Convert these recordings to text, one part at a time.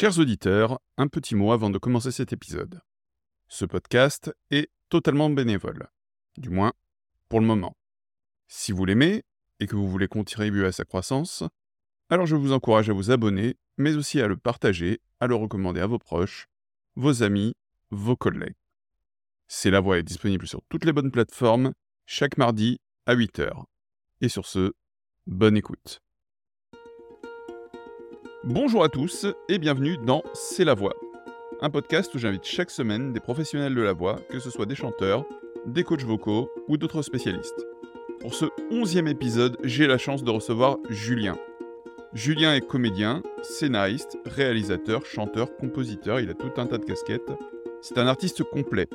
Chers auditeurs, un petit mot avant de commencer cet épisode. Ce podcast est totalement bénévole, du moins pour le moment. Si vous l'aimez et que vous voulez contribuer à sa croissance, alors je vous encourage à vous abonner, mais aussi à le partager, à le recommander à vos proches, vos amis, vos collègues. C'est la voix est disponible sur toutes les bonnes plateformes, chaque mardi à 8h. Et sur ce, bonne écoute. Bonjour à tous et bienvenue dans C'est la voix, un podcast où j'invite chaque semaine des professionnels de la voix, que ce soit des chanteurs, des coachs vocaux ou d'autres spécialistes. Pour ce onzième épisode, j'ai la chance de recevoir Julien. Julien est comédien, scénariste, réalisateur, chanteur, compositeur, il a tout un tas de casquettes. C'est un artiste complet.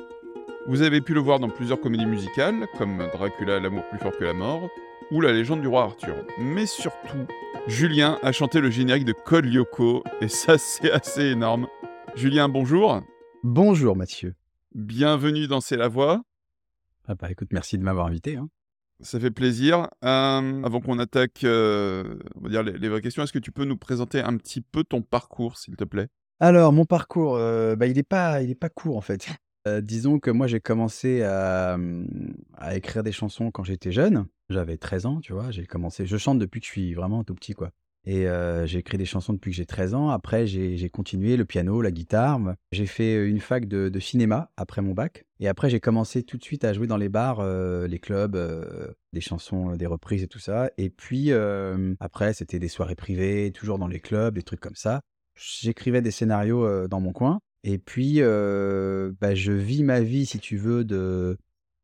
Vous avez pu le voir dans plusieurs comédies musicales, comme Dracula, l'amour plus fort que la mort, ou La légende du roi Arthur. Mais surtout, Julien a chanté le générique de Code Lyoko, et ça c'est assez énorme. Julien, bonjour. Bonjour Mathieu. Bienvenue dans C'est la voix. Ah bah écoute, merci de m'avoir invité. Hein. Ça fait plaisir. Euh, avant qu'on attaque euh, on va dire les, vraies questions, est-ce que tu peux nous présenter un petit peu ton parcours, s'il te plaît? Alors, mon parcours, euh, bah, il n'est pas, il est pas court en fait. disons que moi, j'ai commencé à, à écrire des chansons quand j'étais jeune. J'avais 13 ans, tu vois. J'ai commencé. Je chante depuis que je suis vraiment tout petit, quoi. Et j'ai écrit des chansons depuis que j'ai 13 ans. Après, j'ai continué le piano, la guitare. J'ai fait une fac de, cinéma après mon bac. Et après, j'ai commencé tout de suite à jouer dans les bars, les clubs, des chansons, des reprises et tout ça. Et puis, après, c'était des soirées privées, toujours dans les clubs, des trucs comme ça. J'écrivais des scénarios dans mon coin. Et puis, bah, je vis ma vie, si tu veux, de,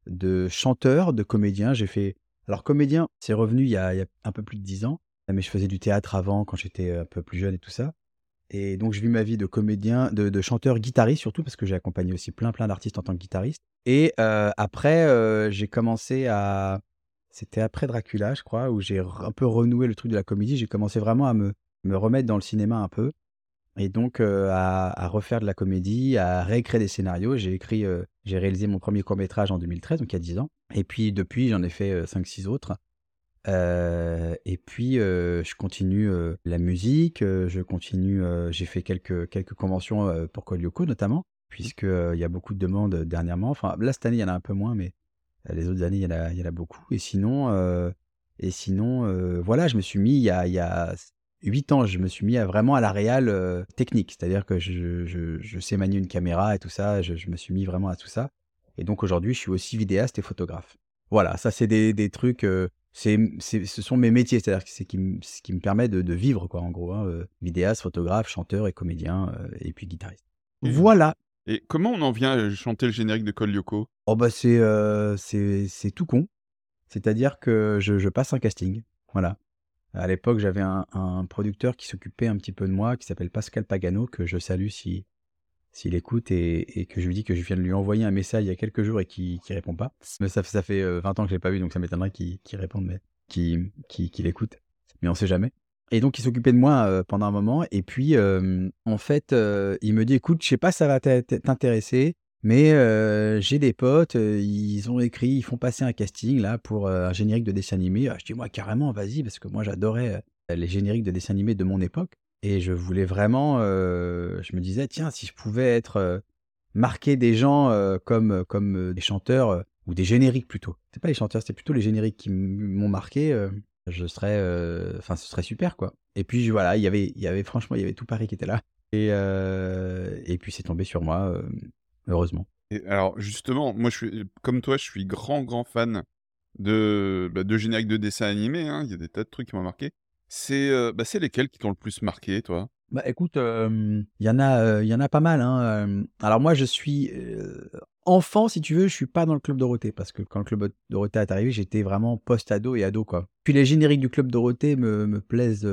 de chanteur, de comédien. J'ai fait alors comédien, c'est revenu il y, a, un peu plus de dix ans, mais je faisais du théâtre avant quand j'étais un peu plus jeune et tout ça. Et donc je vis ma vie de comédien, de, chanteur, guitariste surtout, parce que j'ai accompagné aussi plein plein d'artistes en tant que guitariste. Et après, j'ai commencé à... C'était après Dracula, je crois, où j'ai un peu renoué le truc de la comédie. J'ai commencé vraiment à me remettre dans le cinéma un peu. Et donc à, refaire de la comédie, à réécrire des scénarios. J'ai écrit, j'ai réalisé mon premier court métrage en 2013, donc il y a 10 ans. Et puis depuis, j'en ai fait 5-6 autres. et puis je continue la musique, je continue, j'ai fait quelques, quelques conventions pour Kolyoko notamment, puisqu'il y a beaucoup de demandes dernièrement. Enfin, là, cette année, il y en a un peu moins, mais les autres années, il y en a, il y en a beaucoup. Et sinon, et sinon voilà, je me suis mis il y a, il y a 8 ans, je me suis mis à, vraiment à la réal euh, technique, c'est-à-dire que je, je, sais manier une caméra et tout ça, je, me suis mis vraiment à tout ça. Et donc aujourd'hui, je suis aussi vidéaste et photographe. Voilà, ça c'est des, des, trucs, euh, c'est, ce sont mes métiers, c'est-à-dire que c'est qui ce qui me permet de, de, vivre, quoi, en gros. Hein, euh, vidéaste, photographe, chanteur et comédien, et puis guitariste. voilà. Et comment on en vient à chanter le générique de Col Yoko? Oh bah c'est, c'est, tout con. C'est-à-dire que je passe un casting. Voilà. À l'époque, j'avais un, producteur qui s'occupait un petit peu de moi, qui s'appelle Pascal Pagano, que je salue si s'il écoute et, que je lui dis que je viens de lui envoyer un message il y a quelques jours et qui ne répond pas. Mais ça, fait 20 euh, ans que je l'ai pas vu, donc ça m'étonnerait qu'il réponde, mais qu'il qui écoute. Mais on sait jamais. Et donc, il s'occupait de moi euh, pendant un moment. Et puis, euh, en fait, il me dit, écoute, je sais pas ça va t'intéresser, mais j'ai des potes, ils ont écrit, ils font passer un casting là pour un générique de dessin animé. Ah, je dis moi carrément, vas-y, parce que moi j'adorais les génériques de dessin animé de mon époque. Et je voulais vraiment, je me disais, tiens, si je pouvais être marqué des gens comme, des chanteurs ou des génériques plutôt. C'est pas les chanteurs, c'est plutôt les génériques qui m'ont marqué. je serais, enfin, ce serait super quoi. Et puis voilà, il y avait, franchement, il y avait tout Paris qui était là. Et puis c'est tombé sur moi heureusement. Et alors justement, moi je suis comme toi, je suis grand grand fan de, bah, de génériques de dessins animés. Hein. Il y a des tas de trucs qui m'ont marqué. C'est euh, bah, lesquels qui t'ont le plus marqué, toi? Bah écoute, il y en a, il y en a pas mal. Hein. Alors moi, je suis enfant, si tu veux, je suis pas dans le club Dorothée parce que quand le club Dorothée est arrivé, j'étais vraiment post-ado et ado quoi. Puis les génériques du club Dorothée me, me plaisent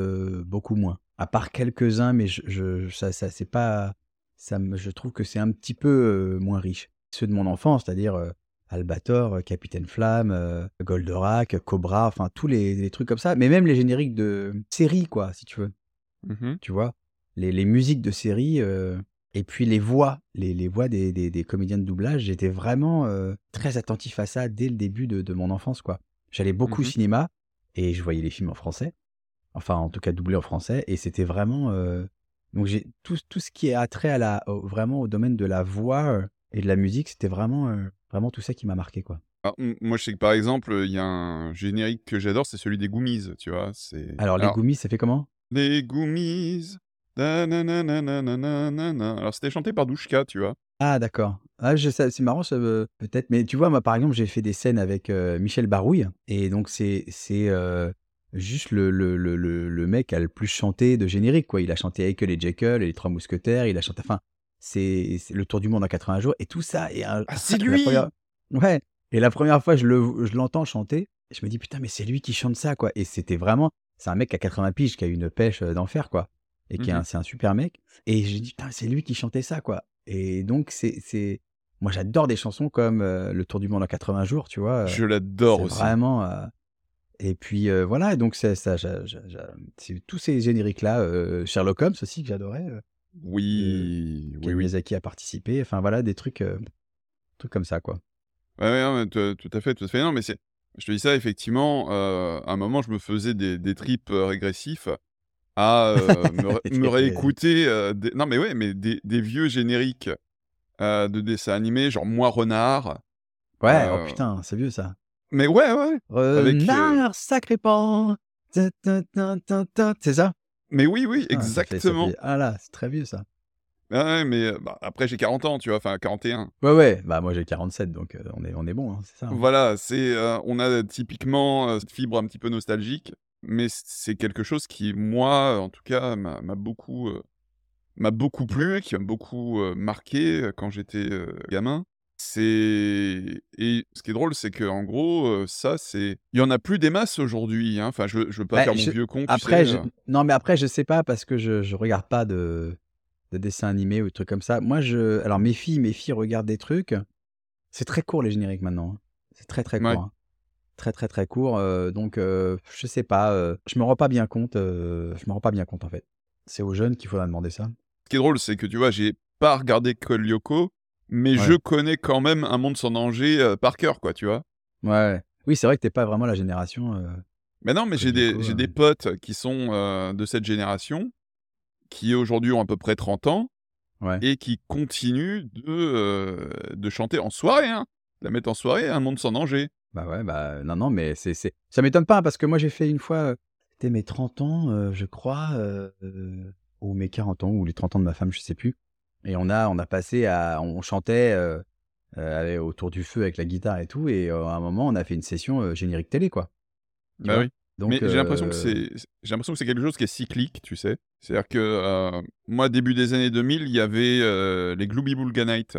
beaucoup moins. À part quelques-uns, mais je, je ça, ça c'est pas ça je trouve que c'est un petit peu moins riche. Ceux de mon enfance, c'est-à-dire Albator, Capitaine Flamme, Goldorak, Cobra, enfin tous les, trucs comme ça, mais même les génériques de séries, quoi, si tu veux. Mmh tu vois, les, musiques de séries, et puis les voix, les, voix des, comédiens de doublage, j'étais vraiment très attentif à ça dès le début de, mon enfance, quoi. J'allais beaucoup au mmh cinéma et je voyais les films en français, enfin en tout cas doublés en français, et c'était vraiment Donc j'ai tout, tout ce qui est attrait à la, vraiment au domaine de la voix et de la musique, c'était vraiment, vraiment tout ça qui m'a marqué, quoi. Moi, je sais que par exemple, il y a un générique que j'adore, c'est celui des Goomies, tu vois. C'est... Alors, les Goomies, ça fait comment? Les Goomies. Alors, c'était chanté par Douchka, tu vois. Ah, d'accord. Ah, c'est marrant, ça, peut-être. Mais tu vois, moi, par exemple, j'ai fait des scènes avec Michel Barouille. Et donc, c'est c'est juste le, le, le, le, mec a le plus chanté de générique, quoi. Il a chanté Eichel et Jekyll et les Trois Mousquetaires. Il a chanté. Enfin, c'est le tour du monde en 80 jours. Et tout ça. Et ah, c'est lui Ouais. Et la première fois, je l'entends chanter. Je me dis, putain, mais c'est lui qui chante ça, quoi. Et c'était vraiment. C'est un mec à 80 piges qui a une pêche d'enfer, quoi. Et qui mmh c'est un super mec. Et j'ai dit, putain, c'est lui qui chantait ça, quoi. Et donc, c'est. Moi, j'adore des chansons comme Le Tour du Monde en 80 jours, tu vois. Je l'adore aussi. Vraiment. Et puis voilà, donc ça, ça, tous ces génériques-là, Sherlock Holmes aussi que j'adorais. oui, oui, Miyazaki a participé. Enfin voilà, des trucs, trucs comme ça, quoi. Ouais, tout à fait, tout à fait. Non, mais c'est, je te dis ça, effectivement, à un moment, je me faisais des, des trips régressifs à me, réécouter. des... Non, mais ouais, mais des, des vieux génériques de dessins animés, genre Moi Renard. Ouais, oh putain, c'est vieux ça. Mais ouais, ouais. Renard, sacré pan. C'est ça? Mais oui, oui, exactement. Ah là, c'est très vieux ça. Ouais, mais bah, après j'ai 40 ans, tu vois, enfin 41. Ouais, ouais, bah moi j'ai 47, donc on, est, on est bon, hein, c'est ça. Hein. Voilà, c'est, on a typiquement cette fibre un petit peu nostalgique, mais c'est quelque chose qui, moi, en tout cas, m'a beaucoup, m'a beaucoup plu, qui m'a beaucoup marqué quand j'étais gamin. C'est et ce qui est drôle, c'est que en gros, ça, c'est il y en a plus des masses aujourd'hui. Hein. Enfin, je, je veux pas bah, faire mon vieux con. Après, non, mais après, je sais pas parce que je, je regarde pas de de dessins animés ou de trucs comme ça. Moi, je. Alors, mes filles, mes filles regardent des trucs. C'est très court, les génériques maintenant. Hein. C'est très, très court. Hein. Très, très, très court. donc, je sais pas. je me rends pas bien compte. je me rends pas bien compte, en fait. C'est aux jeunes qu'il faudra demander ça. Ce qui est drôle, c'est que tu vois, j'ai pas regardé Col Lyoko, mais je connais quand même un monde sans danger par cœur, quoi, tu vois. Ouais. Oui, c'est vrai que t'es pas vraiment la génération. mais non, mais j'ai des, j'ai des potes qui sont de cette génération qui aujourd'hui ont à peu près 30 ans et qui continuent de, euh, de chanter en soirée, hein, la mettre en soirée, un monde sans danger. Bah ouais, bah non, non, mais c'est, c'est... ça m'étonne pas parce que moi j'ai fait une fois, euh, c'était mes 30 ans, euh, je crois, ou mes 40 ans, ou les 30 ans de ma femme, je sais plus. Et on a, on a passé à, on chantait autour du feu avec la guitare et tout, et à un moment on a fait une session générique télé, quoi. bah oui mais j'ai l'impression que c'est j'ai l'impression que c'est quelque chose qui est cyclique, tu sais? C'est-à-dire que moi début des années 2000, il y avait les Glooby Boulga Night.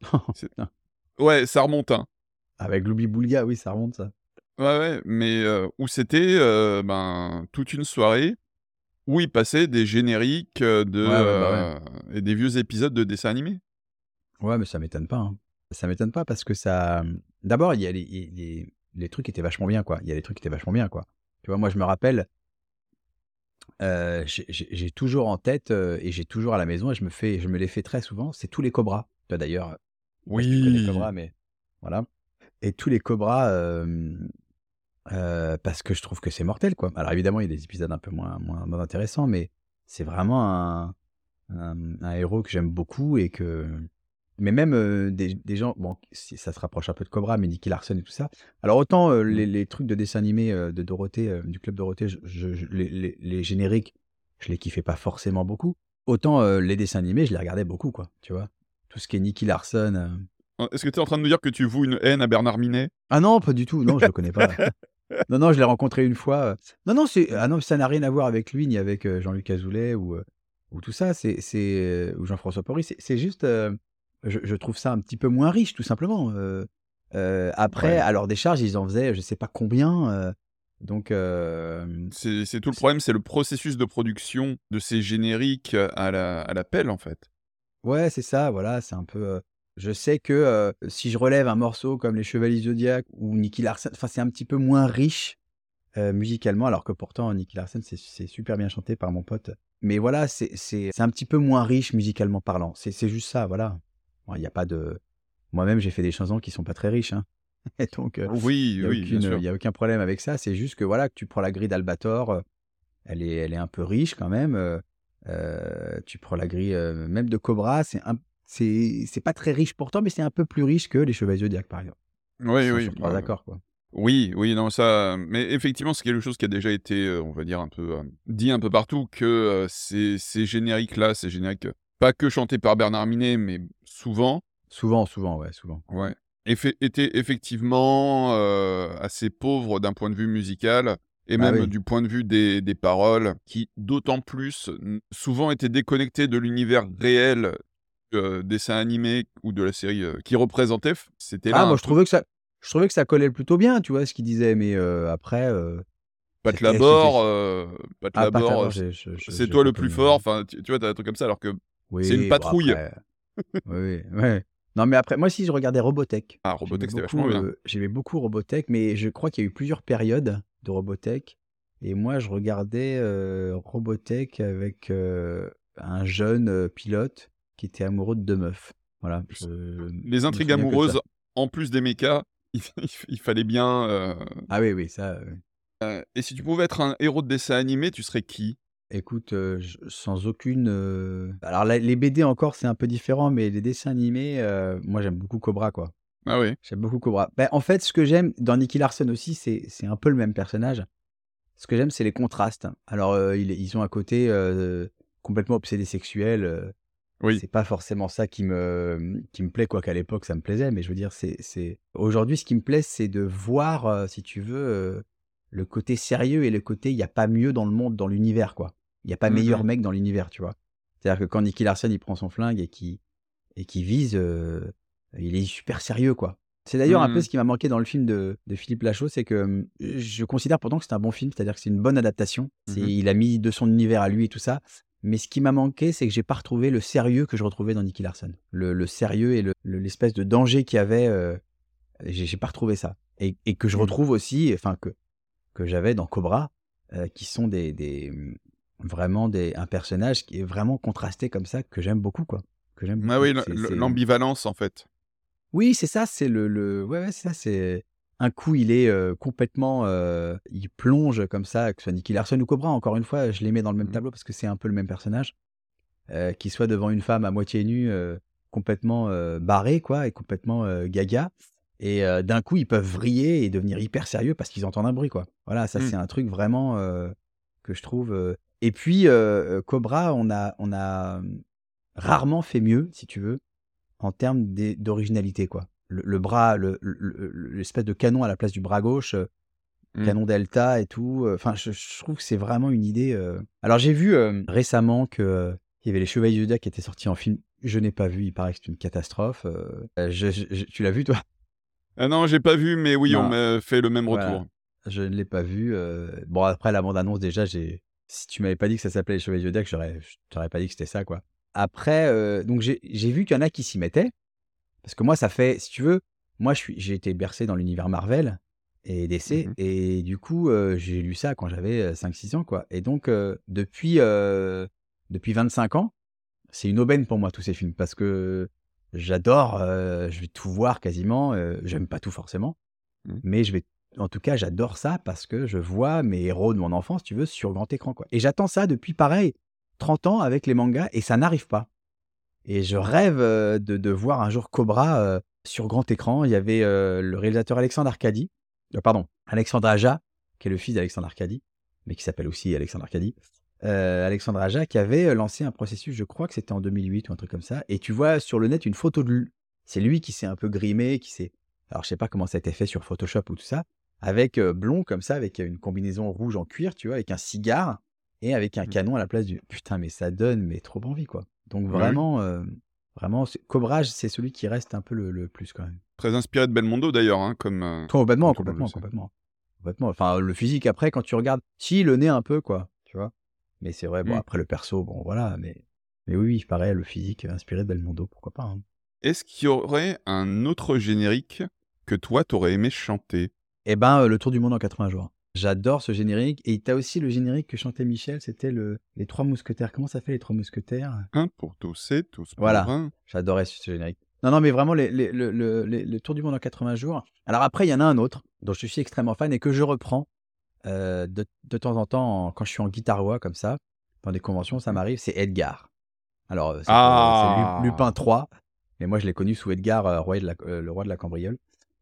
ouais, ça remonte hein. Avec Glooby Boulga, oui, ça remonte ça. Ouais ouais, mais où c'était ben toute une soirée où passaient des génériques de bah et des vieux épisodes de dessins animés. Ouais, mais ça m'étonne pas. Hein. Ça m'étonne pas parce que ça. D'abord, il y a les, les trucs étaient vachement bien, quoi. Il y a des trucs qui étaient vachement bien, quoi. Tu vois, moi, je me rappelle, euh, j'ai toujours en tête euh, et j'ai toujours à la maison et je me fais, je me les fais très souvent. C'est tous les cobras. Toi d'ailleurs, oui, les cobras, mais voilà. Et tous les cobras, euh, parce que je trouve que c'est mortel, quoi. Alors évidemment, il y a des épisodes un peu moins, moins, intéressants, mais c'est vraiment un, un héros que j'aime beaucoup et que mais même des, gens, bon, ça se rapproche un peu de Cobra, mais Nicky Larson et tout ça. Alors autant mmh. les, trucs de dessin animé de Dorothée, du club Dorothée, je, les, génériques, je les kiffais pas forcément beaucoup. Autant les dessins animés, je les regardais beaucoup, quoi. Tu vois, tout ce qui est Nicky Larson. Est-ce que tu es en train de nous dire que tu voues une haine à Bernard Minet? Ah non, pas du tout. Non, je le connais pas. non, non, je l'ai rencontré une fois. Non, non, c'est ah non, ça n'a rien à voir avec lui ni avec Jean-Luc Azoulay ou ou tout ça. C'est c'est ou Jean-François Porry. C'est juste je, trouve ça un petit peu moins riche, tout simplement. après, alors des charges, ils en faisaient, je sais pas combien. donc, c'est tout le problème, c'est le processus de production de ces génériques à la, à la pelle, en fait. Ouais, c'est ça, voilà, c'est un peu. Je sais que si je relève un morceau comme Les Chevaliers Zodiac ou Nicky Larson, c'est un petit peu moins riche musicalement, alors que pourtant, Nicky Larson, c'est super bien chanté par mon pote. Mais voilà, c'est un petit peu moins riche musicalement parlant. C'est juste ça, voilà. Il n'y a pas de. Moi-même, j'ai fait des chansons qui sont pas très riches. Hein. Et donc, oui, il oui, n'y a aucun problème avec ça. C'est juste que voilà, que tu prends la grille d'Albator, elle est, elle est un peu riche quand même. Euh, tu prends la grille euh, même de Cobra, c'est un c'est c'est pas très riche pourtant, mais c'est un peu plus riche que les Chevaliers Zodiac, par exemple. Oui, oui. bah, d'accord, quoi. oui, oui, non, ça. Mais effectivement, c'est quelque chose qui a déjà été, euh, on va dire, un peu euh, dit un peu partout que euh, ces, ces génériques-là, ces génériques, pas que chantés par Bernard Minet, mais souvent, Souvent, souvent, ouais, souvent. ouais, effe- étaient effectivement euh, assez pauvres d'un point de vue musical et Bah même oui. du point de vue des, des paroles, qui d'autant plus souvent étaient déconnectées de l'univers réel euh, dessin animé ou de la série euh, qui représentait. C'était là Ah, moi, je trouvais que ça je trouvais que ça collait plutôt bien, tu vois, ce qu'il disait, mais heu, après, Pat Labor, euh, Pat ah, Pat Labor, Labor, euh, j'ai je je c'est toi le plus fort. Enfin, tu, tu vois, t'as un truc comme ça, alors que c'est une Oui, bon patrouille. après oui, oui, ouais. Non, mais après moi aussi, je regardais Robotech. Ah, Robotech, c'était beaucoup, vachement bien. j'aimais beaucoup Robotech, mais je crois qu'il y a eu plusieurs périodes de Robotech et moi, je regardais, Robotech avec, un jeune, pilote qui était amoureux de 2 meufs. Voilà, je Les intrigues amoureuses, en plus des mechas, il, il fallait bien. euh, Ah oui, oui, ça, euh, et si tu pouvais être un héros de dessin animé, tu serais qui? Écoute, heu, j sans aucune, alors la les BD encore, c'est un peu différent, mais les dessins animés, moi, j'aime beaucoup Cobra, quoi. Ah oui. J'aime beaucoup Cobra. Bah, en fait, ce que j'aime dans Nicky Larson aussi, c'est c'est un peu le même personnage. Ce que j'aime, c'est les contrastes. Alors, ils ils ont un côté, complètement obsédé sexuel, Oui. c'est pas forcément ça qui me qui me plaît, quoiqu'à l'époque, ça me plaisait, mais je veux dire, c'est c'est aujourd'hui, ce qui me plaît, c'est de voir, heu, si tu veux, heu, le côté sérieux et le côté il y a pas mieux dans le monde, dans l'univers, quoi. Il y a pas meilleur Mhm. mec dans l'univers, tu vois? C'est-à-dire que quand Nicky Larson, il prend son flingue et qu'il et qu'il vise, heu, il est super sérieux, quoi. C'est d'ailleurs un peu Mhm. ce qui m'a manqué dans le film de de Philippe Lachaud, c'est que, mmh, je considère pourtant que c'est un bon film, c'est-à-dire que c'est une bonne adaptation. Mhm. il a mis de son univers à lui et tout ça, mais ce qui m'a manqué, c'est que j'ai pas retrouvé le sérieux que je retrouvais dans Nicky Larson. Le le sérieux et le le l'espèce de danger qu'il y avait, heu, j'ai pas retrouvé ça et et que je Mhm. retrouve aussi, enfin que que j'avais dans Cobra, heu, qui sont des des, mmh, vraiment des un personnage qui est vraiment contrasté comme ça, que j'aime beaucoup, quoi. Que j'aime Ah oui, l'ambivalence en fait. oui, c'est ça, c'est le le ouais, ouais, c'est ça, c'est un coup, il est, complètement, il plonge comme ça, que ce soit Nicky Larson ou Cobra, encore une fois, je les mets dans le même Mhm. tableau parce que c'est un peu le même personnage, qu'il soit devant une femme à moitié nue, complètement, heu, barré quoi et complètement, gaga et d'un coup, ils peuvent vriller et devenir hyper sérieux parce qu'ils entendent un bruit, quoi. Voilà, ça, Mm. c'est un truc vraiment, que je trouve, et puis, Cobra, on a on a, mmh, rarement fait mieux, si tu veux, en termes d'originalité, quoi. Le le bras, le le le l'espèce de canon à la place du bras gauche, heu, Mm. canon delta et tout, heu, enfin, je je trouve que c'est vraiment une idée, heu alors j'ai vu, récemment que, heu, il y avait Les Chevaliers du Zodiac qui étaient sortis en film. Je n'ai pas vu, il paraît que c'est une catastrophe, je je tu l'as vu toi? Ah non, j'ai pas vu, mais oui, on m'a fait le même voilà, retour. je ne l'ai pas vu, bon après la bande annonce déjà, j'ai si tu m'avais pas dit que ça s'appelait Les Chevaliers du Zodiac, j'aurais je t'aurais pas dit que c'était ça, quoi. Après, donc j'ai vu qu'il y en a qui s'y mettaient, parce que moi ça fait si tu veux, moi j'ai été bercé dans l'univers Marvel et DC Mhm. et du coup, heu, j'ai lu ça quand j'avais, heu, 5-6 ans, quoi et donc heu, depuis, depuis 25 ans, c'est une aubaine pour moi tous ces films parce que j'adore, je vais tout voir quasiment, j'aime pas tout forcément, Mhm. mais je vais en tout cas, j'adore ça parce que je vois mes héros de mon enfance, tu veux, sur grand écran, quoi et j'attends ça depuis pareil, 30 ans avec les mangas et ça n'arrive pas et je rêve, de de voir un jour Cobra, sur grand écran. Il y avait, le réalisateur Alexandre Arcadi, heu, pardon, Alexandre Aja, qui est le fils d'Alexandre Arcadi, mais qui s'appelle aussi Alexandre Arcadi. Alexandre Aja qui avait, lancé un processus, je crois que c'était en 2008 ou un truc comme ça et tu vois sur le net une photo de lui. C'est lui qui s'est un peu grimé, qui s'est alors je sais pas comment ça a été fait sur Photoshop ou tout ça, avec, blond comme ça, avec, une combinaison rouge en cuir, tu vois? Avec un cigare et avec un Mm. canon à la place du putain, mais ça donne mais trop envie, quoi. Donc Bah vraiment, heu, vraiment c'est Cobra, c'est celui qui reste un peu le le plus quand même. Très inspiré de Belmondo d'ailleurs, hein, comme, euh, Complètement, comme complètement, complètement. Complètement. Enfin, le physique après quand tu regardes si le nez un peu quoi, tu vois? Mais c'est vrai, bon Mm. après le perso, bon voilà, mais mais oui, oui, pareil, le physique inspiré de Belmondo, pourquoi pas, hein. Est-ce qu'il y aurait un autre générique que toi t'aurais aimé chanter? Et ben, heu, Le Tour du monde en 80 jours. J'adore ce générique et tu as aussi le générique que chantait Michel, c'était le Les Trois Mousquetaires. Comment ça fait Les Trois Mousquetaires? Un pour tous et tous pour Voilà, un. j'adorais ce générique. Non, non, mais vraiment les les le le les le Tour du monde en 80 jours. Alors après, il y en a un autre dont je suis extrêmement fan et que je reprends, heu, de de temps en temps en quand je suis en guitarois comme ça. dans des conventions, ça m'arrive, c'est Edgar. Alors, c'est Ah. Lupin 3, mais moi je l'ai connu sous Edgar, euh, roi de la- euh, le roi de la cambriole,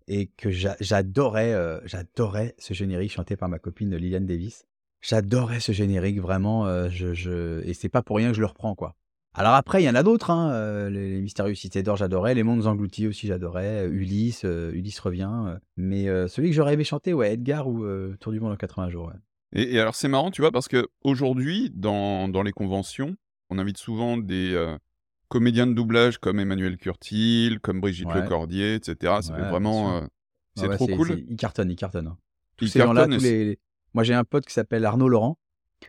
et que j'a- j'adorais, euh, j'adorais ce générique chanté par ma copine Liliane Davis. J'adorais ce générique, vraiment, euh, je, et c'est pas pour rien que je le reprends, quoi. Alors après, il y en a d'autres, hein, euh, les, les Mystérieuses Cités d'Or, j'adorais, Les Mondes Engloutis aussi, j'adorais, Ulysse, Ulysse revient, mais celui que j'aurais aimé chanter, ouais, Edgar ou Tour du monde en 80 jours. Et, et alors c'est marrant, tu vois, parce que aujourd'hui, dans, dans les conventions, on invite souvent des comédiens de doublage comme Emmanuel Curtil, comme Brigitte Ouais. Lecordier, etc. Ça Ouais, fait bien vraiment... euh, c'est ouais, trop cool. c'est- Il cartonne, il cartonne. hein. Tous ces gens-là, c'est- les... Moi, j'ai un pote qui s'appelle Arnaud Laurent,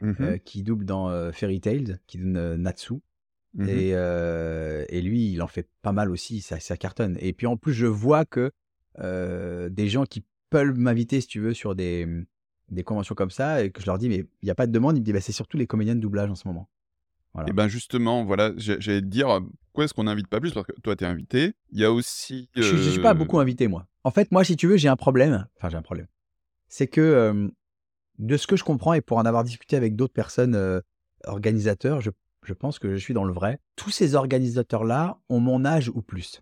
Mhm, euh, qui double dans euh, Fairy Tail, qui donne euh, Natsu. mhm. Et, euh, et lui, il en fait pas mal aussi, ça, ça cartonne. Et puis en plus, je vois que euh, des gens qui peuvent m'inviter, si tu veux, sur des, des conventions comme ça, et que je leur dis, mais il n'y a pas de demande, il me dit, bah, c'est surtout les comédiens de doublage en ce moment. Voilà. Et ben justement, voilà, j'allais te dire, pourquoi est-ce qu'on n'invite pas plus? Parce que toi, t'es invité. Il y a aussi... Je ne suis pas euh, beaucoup invité, moi. En fait, moi, si tu veux, j'ai un problème. Enfin, j'ai un problème. C'est que, euh, de ce que je comprends, et pour en avoir discuté avec d'autres personnes euh, organisateurs, je, je pense que je suis dans le vrai. Tous ces organisateurs-là ont mon âge ou plus.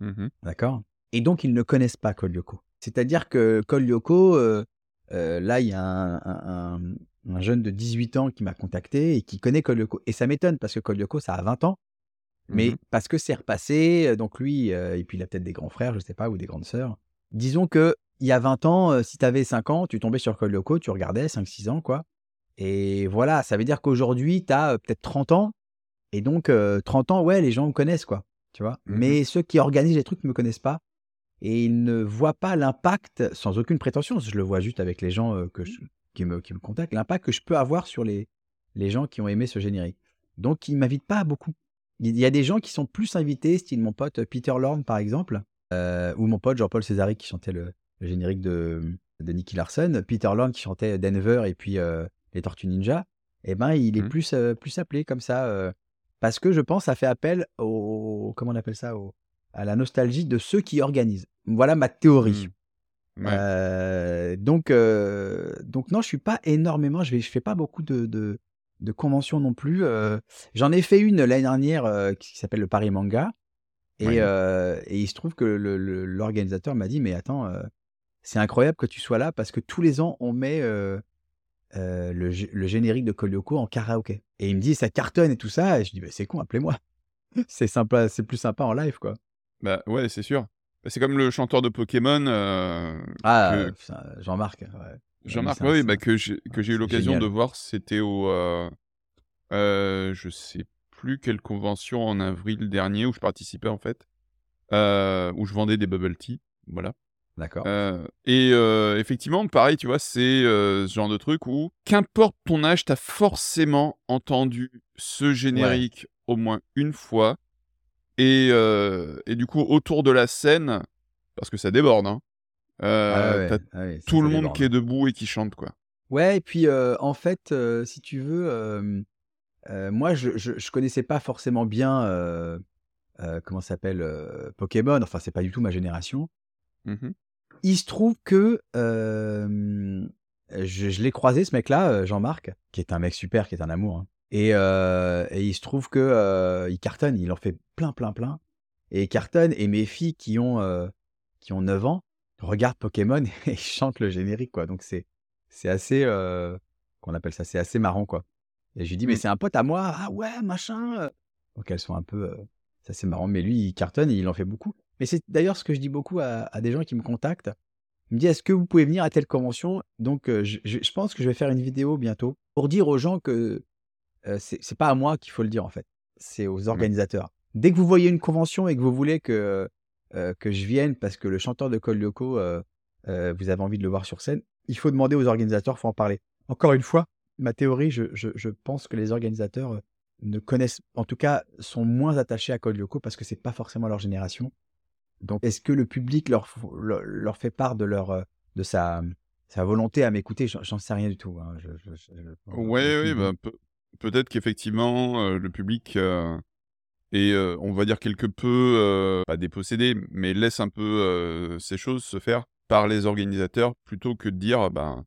mhm. D'accord? Et donc, ils ne connaissent pas Col Lyoko. C'est-à-dire que Col Lyoko, euh, là, il y a un, un- un- un jeune de 18 ans qui m'a contacté et qui connaît Col Lyoko. Et ça m'étonne parce que Col Lyoko, ça a 20 ans. Mais Mhm. parce que c'est repassé, euh, donc lui, euh, et puis il a peut-être des grands frères, je sais pas, ou des grandes sœurs. Disons que il y a 20 ans, euh, si tu avais 5 ans, tu tombais sur Col Lyoko, tu regardais 5-6 ans, quoi. Et voilà, ça veut dire qu'aujourd'hui, tu as peut-être 30 ans. Et donc, euh, 30 ans, ouais, les gens me connaissent, quoi. Tu vois Mhm. Mais ceux qui organisent les trucs ne me connaissent pas. Et ils ne voient pas l'impact, sans aucune prétention, je le vois juste avec les gens que je- qui, me, qui me contactent, l'impact que je peux avoir sur les, les gens qui ont aimé ce générique. Donc, ils ne m'invitent pas beaucoup. Il y a des gens qui sont plus invités, style mon pote Peter Lorne, par exemple, euh, ou mon pote Jean-Paul Césari qui chantait le, le générique de, de Nicky Larson, Peter Lorne qui chantait Denver et puis euh, les Tortues Ninja. Eh ben, il est Mhm. plus, euh, plus appelé comme ça. euh, parce que je pense ça fait appel au. Comment on appelle ça au- À la nostalgie de ceux qui organisent. Voilà ma théorie. Ouais. Euh, donc, euh, donc non, je suis pas énormément, je je fais pas beaucoup de, de, de conventions non plus. euh. J'en ai fait une l'année dernière qui s'appelle le Paris Manga. Et, Ouais. et il se trouve que l'organisateur m'a dit, mais attends, c'est incroyable que tu sois là parce que tous les ans, on met le générique de Kolyoko en karaoké. Et il me dit, ça cartonne et tout ça. Et je dis, bah, c'est con, appelez-moi. c'est sympa, c'est plus sympa en live, quoi. Bah ouais, c'est sûr. C'est comme le chanteur de Pokémon, euh, Ah, que- Jean-Marc. ouais. Jean-Marc, oui, bah, que j'ai eu l'occasion de voir, c'était au... euh, euh, je sais plus quelle convention en avril dernier où je participais en fait, euh, où je vendais des bubble tea, voilà. D'accord. Euh, et effectivement, pareil, tu vois, c'est ce genre de truc où, qu'importe ton âge, t'as forcément entendu ce générique au moins une fois. Et, euh, et du coup, autour de la scène, parce que ça déborde, hein, euh, Ah ouais, t'as ah ouais, tout le monde qui est debout et qui chante, quoi. Ouais, et puis euh, en fait, si tu veux, moi je, je, je connaissais pas forcément bien comment s'appelle Pokémon. Enfin, c'est pas du tout ma génération. Mhm. Il se trouve que je, je l'ai croisé ce mec-là, Jean-Marc, qui est un mec super, qui est un amour. hein. Et, euh, et il se trouve que euh, il cartonne, il en fait plein, plein, plein. Et il cartonne. Et mes filles qui ont euh, qui ont 9 ans regardent Pokémon et chantent le générique, quoi. Donc c'est c'est assez qu'on appelle ça, c'est assez marrant, quoi. Et je lui dis mais Mm. c'est un pote à moi, ah ouais machin. Donc elles sont un peu, ça c'est marrant. Mais lui il cartonne et il en fait beaucoup. Mais c'est d'ailleurs ce que je dis beaucoup à, à des gens qui me contactent. Il me dit est-ce que vous pouvez venir à telle convention? Donc je pense que je vais faire une vidéo bientôt pour dire aux gens que euh, c'est pas à moi qu'il faut le dire en fait, c'est aux organisateurs. Dès que vous voyez une convention et que vous voulez que euh, que je vienne parce que le chanteur de Col euh, euh, vous avez envie de le voir sur scène, il faut demander aux organisateurs, faut en parler. Encore une fois, ma théorie, je, je, je pense que les organisateurs ne connaissent, en tout cas, sont moins attachés à Col Lyoko parce que c'est pas forcément leur génération. Donc, est-ce que le public leur, leur, fait part de leur de sa sa volonté à m'écouter? J'en sais rien du tout. hein. Je, je- je- oui, idée. bah, peut-être qu'effectivement, euh, le public euh, est, euh, on va dire, quelque peu, pas dépossédé, mais laisse un peu ces choses se faire par les organisateurs plutôt que de dire, ben,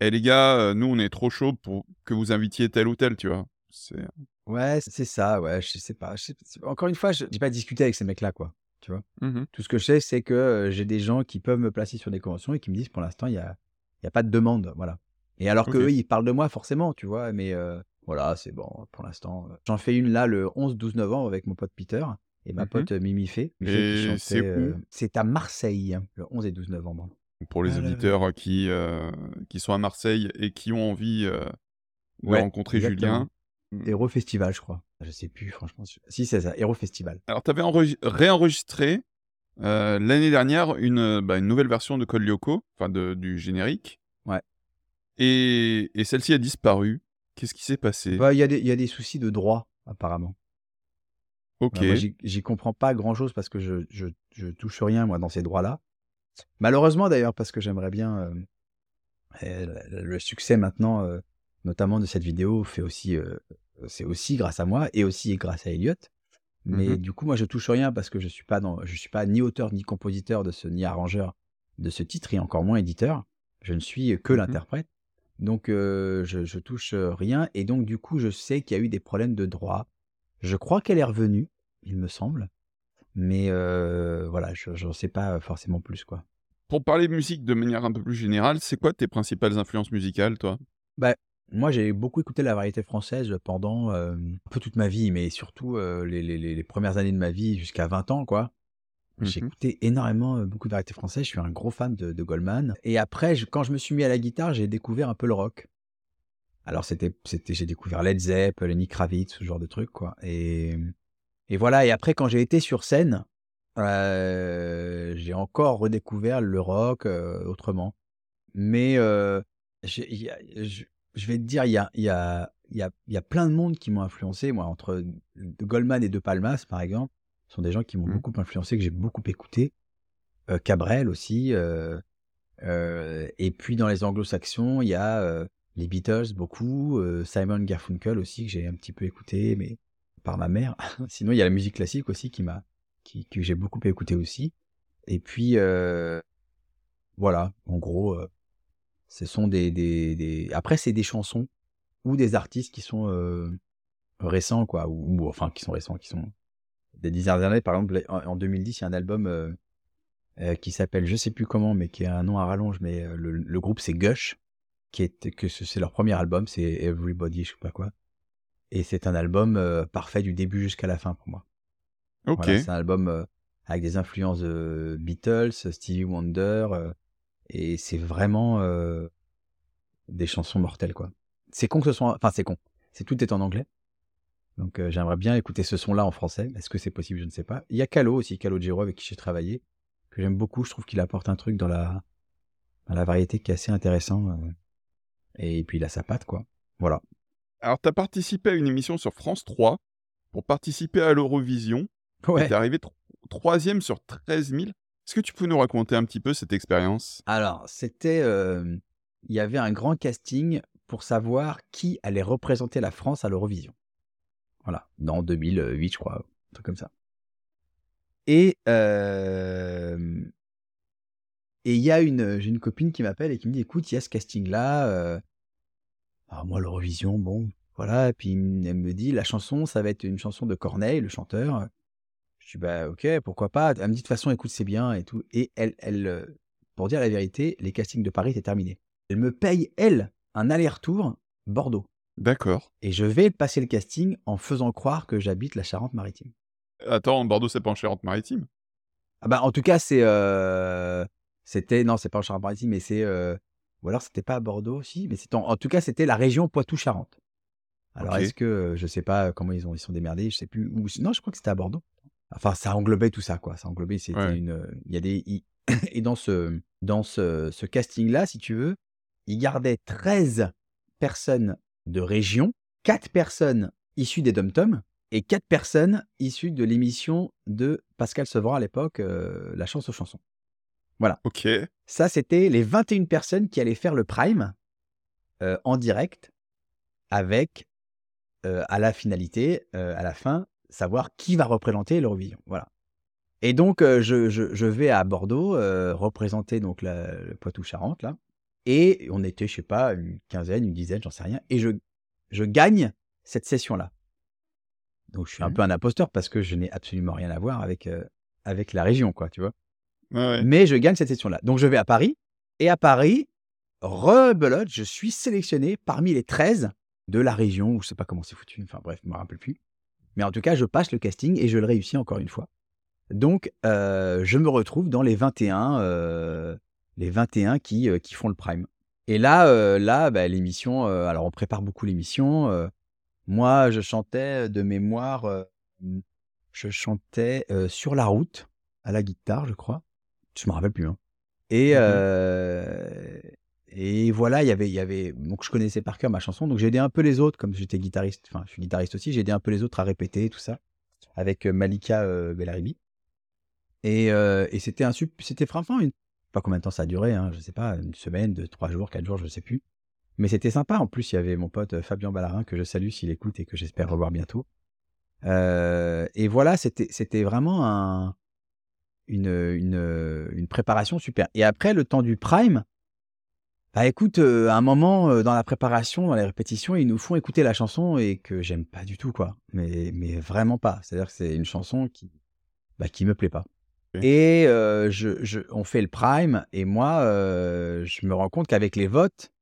Eh les gars, nous on est trop chaud pour que vous invitiez tel ou tel, tu vois. C'est Ouais, c'est ça, ouais, je sais pas. je sais- c'est- Encore une fois, je n'ai pas discuté avec ces mecs-là, quoi. Tu vois. Mhm. Tout ce que je sais, c'est que euh, j'ai des gens qui peuvent me placer sur des conventions et qui me disent pour l'instant, il n'y a, il y a pas de demande. Voilà. Et alors Ok. qu'eux, ils parlent de moi forcément, tu vois. Mais euh, voilà, c'est bon pour l'instant. euh. J'en fais une là le 11-12 novembre avec mon pote Peter et ma Mhm. pote euh, Mimi Fé. C'est euh, C'est à Marseille, le 11 et 12 novembre. Pour les Ah là là. auditeurs qui, euh, qui sont à Marseille et qui ont envie euh, de Ouais, rencontrer exactement. Julien. Hero Festival, je crois. Je sais plus, franchement. Si, c'est ça, Hero Festival. Alors, tu avais réenregistré euh, l'année dernière une, bah, une nouvelle version de Code Lyoko, enfin de- du générique. Ouais. Et, et celle-ci a disparu. Qu'est-ce qui s'est passé? Bah, Il y, a des- il y a des soucis de droit, apparemment. Ok. Moi, j'y- j'y comprends pas grand chose parce que je, je, je touche rien, moi, dans ces droits-là. Malheureusement, d'ailleurs, parce que j'aimerais bien. euh, euh, le le succès maintenant, euh, notamment de cette vidéo, fait aussi. euh, c'est aussi grâce à moi et aussi grâce à Elliot. Mais Mhm. du coup, moi, je touche rien parce que je suis pas dans, je suis pas ni auteur ni compositeur de ce, ni arrangeur de ce titre et encore moins éditeur. Je ne suis que Mhm. l'interprète. Donc, euh, je, je touche rien et donc du coup, je sais qu'il y a eu des problèmes de droit. Je crois qu'elle est revenue, il me semble. Mais euh, voilà, je n'en sais pas forcément plus, quoi. Pour parler de musique de manière un peu plus générale, c'est quoi tes principales influences musicales, toi? Bah, moi, j'ai beaucoup écouté la variété française pendant euh, un peu toute ma vie, mais surtout euh, les, les- les- les premières années de ma vie jusqu'à 20 ans, quoi. J'ai Mhm. écouté énormément euh, beaucoup de variété française. Je suis un gros fan de, Goldman. Et après, quand je me suis mis à la guitare, j'ai découvert un peu le rock. Alors, c'était, j'ai découvert Led Zepp, Lenny Kravitz, ce genre de trucs, quoi. Et, voilà. Et après, quand j'ai été sur scène, euh, j'ai encore redécouvert le rock euh, autrement. Mais j'ai- je, vais te dire, il y a, plein de monde qui m'ont influencé. Moi, entre Goldman et De Palmas, par exemple, sont des gens qui m'ont Mhm. beaucoup influencé, que j'ai beaucoup écouté. Euh, Cabrel aussi. euh, euh, et puis dans les anglo-saxons, il y a les Beatles beaucoup, Simon Garfunkel aussi que j'ai un petit peu écouté, mais par ma mère. Sinon, il y a la musique classique aussi qui m'a, qui, que j'ai beaucoup écouté aussi. Et puis voilà, en gros, ce sont des, des, des... après c'est des chansons ou des artistes qui sont euh, récents quoi, ou, ou, enfin qui sont récents, qui sont des dizaines d'années. Par exemple, en, en 2010, il y a un album euh, euh, qui s'appelle je sais plus comment, mais qui a un nom à rallonge, mais euh, le, le groupe c'est Gush, qui est que ce- c'est leur premier album, c'est Everybody, je sais pas quoi, et c'est un album parfait du début jusqu'à la fin pour moi. Ok. Voilà, c'est un album avec des influences de Beatles, Stevie Wonder, et c'est vraiment des chansons mortelles quoi. C'est con que ce soit, enfin c'est con, c'est tout est en anglais. Donc euh, j'aimerais bien écouter ce son-là en français. Est-ce que c'est possible? Je ne sais pas. Il y a Calo aussi, Calo Giro avec qui j'ai travaillé, que j'aime beaucoup. Je trouve qu'il apporte un truc dans la dans la variété qui est assez intéressant. euh. Et puis il a sa patte quoi. Voilà. Alors, tu as participé à une émission sur France 3 pour participer à l'Eurovision. Ouais. Tu es arrivé tro- troisième sur 13 000. Est-ce que tu peux nous raconter un petit peu cette expérience? Alors, c'était. euh, il y avait un grand casting pour savoir qui allait représenter la France à l'Eurovision. Voilà, dans 2008, je crois, un truc comme ça. Et. euh, et il y a une, j'ai une copine qui m'appelle et qui me dit écoute, il y a ce casting-là. euh, alors moi, l'Eurovision, bon, voilà. Et puis elle me dit la chanson, ça va être une chanson de Corneille, le chanteur. Je dis bah ok, pourquoi pas. Elle me dit de toute façon, écoute, c'est bien et tout. Et elle, elle, euh, pour dire la vérité, les castings de Paris étaient terminés. Elle me paye elle un aller-retour Bordeaux. D'accord. Et je vais passer le casting en faisant croire que j'habite la Charente-Maritime. Attends, Bordeaux, c'est pas en Charente-Maritime? Ah bah en tout cas c'est euh, c'était non c'est pas en Charente-Maritime mais c'est euh, ou alors c'était pas à Bordeaux aussi mais c'est en, en tout cas c'était la région Poitou-Charentes. Alors est-ce que euh, je sais pas comment ils ont ils sont démerdés je sais plus non je crois que c'était à Bordeaux. Enfin ça englobait tout ça quoi ça englobait c'était Ouais. une il y a des il- et dans ce dans ce, ce casting là si tu veux ils gardaient 13 personnes de région, 4 personnes issues des dom et 4 personnes issues de l'émission de Pascal Sevran à l'époque, euh, La chance aux chansons. Ok. Ça, c'était les 21 personnes qui allaient faire le prime euh, en direct avec, euh, à la finalité, à la fin, savoir qui va représenter l'Eurovision. Voilà. Et donc, je, je- je vais à Bordeaux représenter donc la- le Poitou-Charentes, là. Et on était, je sais pas, une quinzaine, une dizaine, j'en sais rien. Et je, je gagne cette session-là. Donc je suis un peu un imposteur parce que je n'ai absolument rien à voir avec, euh, avec la région, quoi, tu vois. Ouais. Mais je gagne cette session-là. Donc je vais à Paris. Et à Paris, rebelote, je suis sélectionné parmi les 13 de la région, ou je sais pas comment c'est foutu, enfin bref, je me rappelle plus. Mais en tout cas, je passe le casting et je le réussis encore une fois. Donc, euh, je me retrouve dans les 21, euh, les 21 qui, euh, qui font le prime. Et là, euh, là bah, l'émission, euh, alors on prépare beaucoup l'émission. moi, je chantais de mémoire, je chantais sur la route à la guitare, je crois. Je me rappelle plus. hein. Et, euh, et voilà, il y avait, il y avait, donc je connaissais par cœur ma chanson, donc j'ai aidé un peu les autres, comme j'étais guitariste, enfin je suis guitariste aussi, j'ai aidé un peu les autres à répéter tout ça, avec Malika euh, Bellaribi. Et, euh, et c'était un c'était franchement, une, pas combien de temps ça a duré, hein, je sais pas, une semaine, deux, trois jours, quatre jours, je sais plus. Mais c'était sympa. En plus, il y avait mon pote euh, Fabien Ballarin que je salue s'il écoute et que j'espère revoir bientôt. Euh, et voilà, c'était vraiment un, une, préparation super. Et après, le temps du prime, bah écoute, euh, à un moment dans la préparation, dans les répétitions, ils nous font écouter la chanson et que j'aime pas du tout, quoi. Mais, mais vraiment pas. C'est-à-dire que c'est une chanson qui, bah, qui me plaît pas. Et euh, je, je, on fait le prime et moi, euh, je me rends compte qu'avec les votes,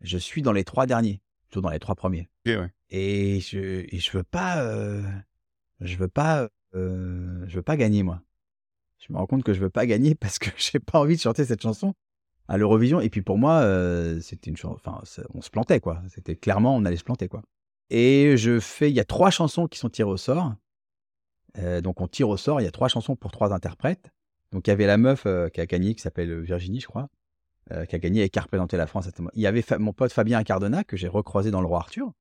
je suis dans les trois derniers, plutôt dans les trois premiers. Ouais. Et je, et je veux pas, euh, je veux pas, je veux pas gagner moi. Je me rends compte que je veux pas gagner parce que j'ai pas envie de chanter cette chanson à l'Eurovision. Et puis pour moi, c'était une enfin, on se plantait quoi. C'était clairement, on allait se planter quoi. Et je fais, il y a trois chansons qui sont tirées au sort. Euh, donc on tire au sort, il y a trois chansons pour trois interprètes. Donc il y avait la meuf euh, qui a gagné, qui s'appelle Virginie, je crois, euh, qui a gagné et qui a représenté la France. Il y avait mon pote Fabien Cardona, que j'ai recroisé dans le Roi Arthur,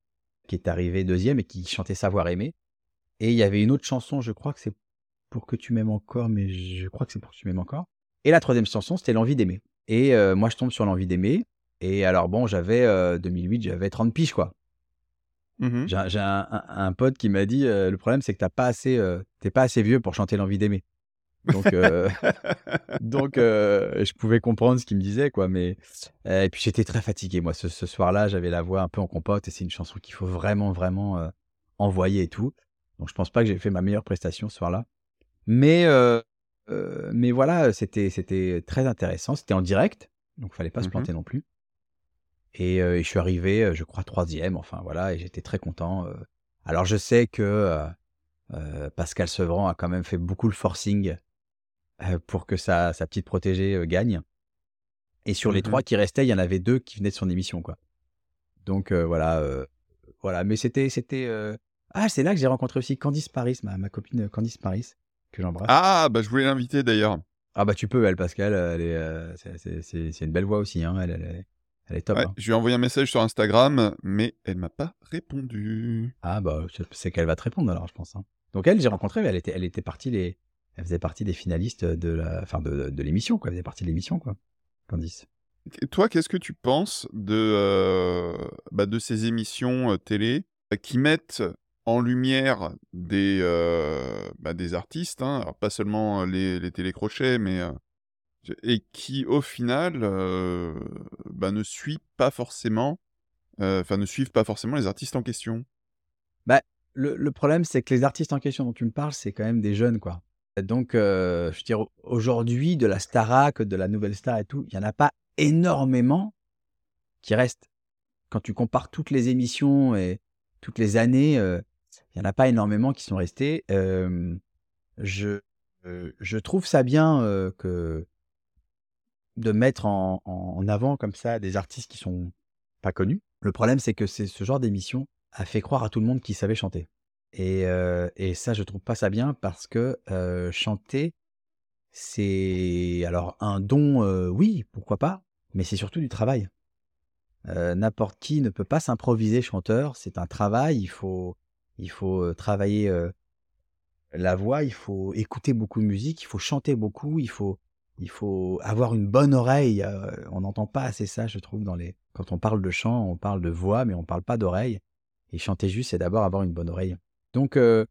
qui est arrivé deuxième et qui chantait Savoir aimer. Et il y avait une autre chanson, je crois que c'est Pour que tu m'aimes encore, mais je crois que c'est Pour que tu m'aimes encore. Et la troisième chanson, c'était L'envie d'aimer. Et euh, moi, je tombe sur L'envie d'aimer. Et alors bon, j'avais, euh, 2008, j'avais 30 piges, quoi. Mhm. J'ai un, pote qui m'a dit euh, le problème c'est que t'as pas assez, euh, t'es pas assez vieux pour chanter l'envie d'aimer. Donc, euh, donc je pouvais comprendre ce qu'il me disait quoi. Mais et puis j'étais très fatigué moi ce, ce soir-là. J'avais la voix un peu en compote et c'est une chanson qu'il faut vraiment vraiment envoyer et tout. Donc je pense pas que j'ai fait ma meilleure prestation ce soir-là. Mais mais voilà, c'était c'était très intéressant. C'était en direct, donc fallait pas se Mhm. planter non plus. Et, euh, et je suis arrivé, je crois, troisième, enfin voilà, et j'étais très content. Alors je sais que euh, Pascal Sevran a quand même fait beaucoup le forcing pour que sa, sa petite protégée gagne. Et sur les Mhm. trois qui restaient, il y en avait deux qui venaient de son émission, quoi. Donc euh, voilà, euh, voilà. Mais c'était, c'était. euh, Ah, c'est là que j'ai rencontré aussi Candice Paris, ma, ma copine Candice Paris, que j'embrasse. Ah, bah je voulais l'inviter d'ailleurs. Ah bah tu peux, elle, Pascal, elle est, c'est, une belle voix aussi, hein. Elle, elle elle est top. Ouais, hein. je lui ai envoyé un message sur Instagram, mais elle m'a pas répondu. Ah bah c'est- qu'elle va te répondre alors, je pense. hein. Donc elle, j'ai rencontré, mais elle était, elle était partie les, elle faisait partie des finalistes de la, enfin de, de l'émission, quoi. Elle faisait partie de l'émission, quoi. Candice. Et toi, qu'est-ce que tu penses de, euh, bah, de ces émissions euh, télé euh, qui mettent en lumière des, euh, bah, des artistes, hein, alors pas seulement les, les télécrochets, mais et qui au final euh, bah, ne suivent pas forcément, euh, enfin ne suivent pas forcément les artistes en question. Le, le problème, c'est que les artistes en question dont tu me parles, c'est quand même des jeunes, quoi. Donc, euh, je veux dire, aujourd'hui, de la Starac, de la Nouvelle Star et tout, il y en a pas énormément qui restent. Quand tu compares toutes les émissions et toutes les années, il y en a pas énormément qui sont restés. Je, trouve ça bien que de mettre en, avant comme ça des artistes qui sont pas connus. Le problème, c'est que c'est ce genre d'émission a fait croire à tout le monde qu'ils savaient chanter. Et, euh, et ça, je trouve pas ça bien parce que euh, chanter, c'est alors un don, euh, oui, pourquoi pas, mais c'est surtout du travail. N'importe qui ne peut pas s'improviser chanteur, c'est un travail, il faut, il faut travailler la voix, il faut écouter beaucoup de musique, il faut chanter beaucoup, il faut, il faut avoir une bonne oreille. euh, on n'entend pas assez ça, je trouve, dans les. Quand on parle de chant, on parle de voix, mais on parle pas d'oreille. Et chanter juste, c'est d'abord avoir une bonne oreille. Donc, euh,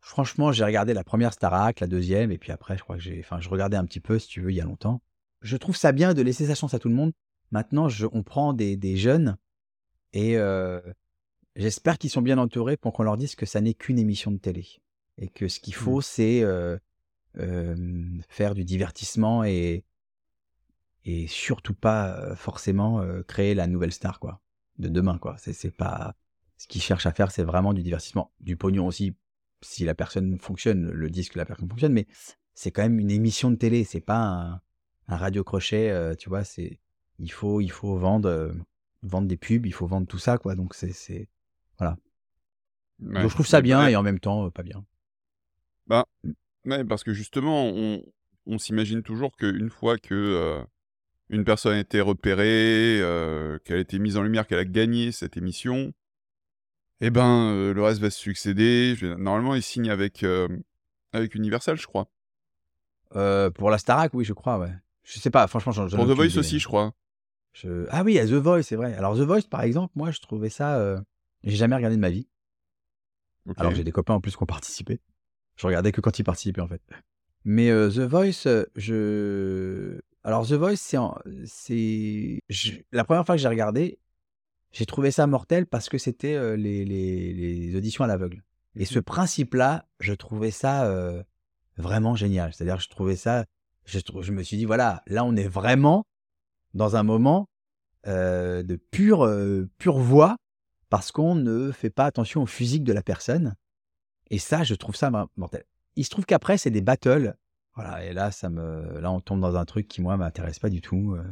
franchement, j'ai regardé la première Starac, la deuxième, et puis après, je crois que j'ai. Enfin, je regardais un petit peu, si tu veux, il y a longtemps. Je trouve ça bien de laisser sa chance à tout le monde, maintenant, je on prend des des jeunes et heu, j'espère qu'ils sont bien entourés pour qu'on leur dise que ça n'est qu'une émission de télé et que ce qu'il Mmh. faut, c'est, faire du divertissement et et surtout pas, heu, forcément, heu, créer la nouvelle star, quoi, de demain, quoi. C'est pas ce qu'ils cherchent à faire, c'est vraiment du divertissement. Du pognon aussi, si la personne fonctionne, le disque, la personne fonctionne, mais c'est quand même une émission de télé, c'est pas un un radio crochet, tu vois? C'est il faut il faut vendre, vendre des pubs, il faut vendre tout ça, quoi, donc c'est voilà. Ouais, Donc je trouve ça bien et en même temps, pas bien. bah, Mmh. Ouais, parce que justement, on on s'imagine toujours qu'une fois que, heu, une personne a été repérée, heu, qu'elle a été mise en lumière, qu'elle a gagné cette émission et ben, heu, le reste va se succéder. Je normalement, ils signent avec, avec Universal, je crois. Pour la Starac, oui, je crois, ouais. Je sais pas, franchement, j'en Pour The Voice idée, aussi, hein. je crois. Je ah oui, a The Voice, c'est vrai. Alors The Voice, par exemple, moi, je trouvais ça, j'ai jamais regardé de ma vie. Alors que OK. j'ai des copains en plus qui ont participé. Je regardais que quand ils participaient, en fait. Mais, heu, The Voice, heu, je alors The Voice, c'est en c'est je la première fois que j'ai regardé, j'ai trouvé ça mortel parce que c'était, heu, les les les auditions à l'aveugle et ce Mmh principe-là, je trouvais ça, vraiment génial. C'est-à-dire, je trouvais ça je trou je me suis dit: «Voilà, là, on est vraiment dans un moment, de pure, pure voix parce qu'on ne fait pas attention au physique de la personne» et ça, je trouve ça mortel. Il se trouve qu'après, c'est des battles, voilà et là, ça me là, on tombe dans un truc qui, moi, m'intéresse pas du tout, heu,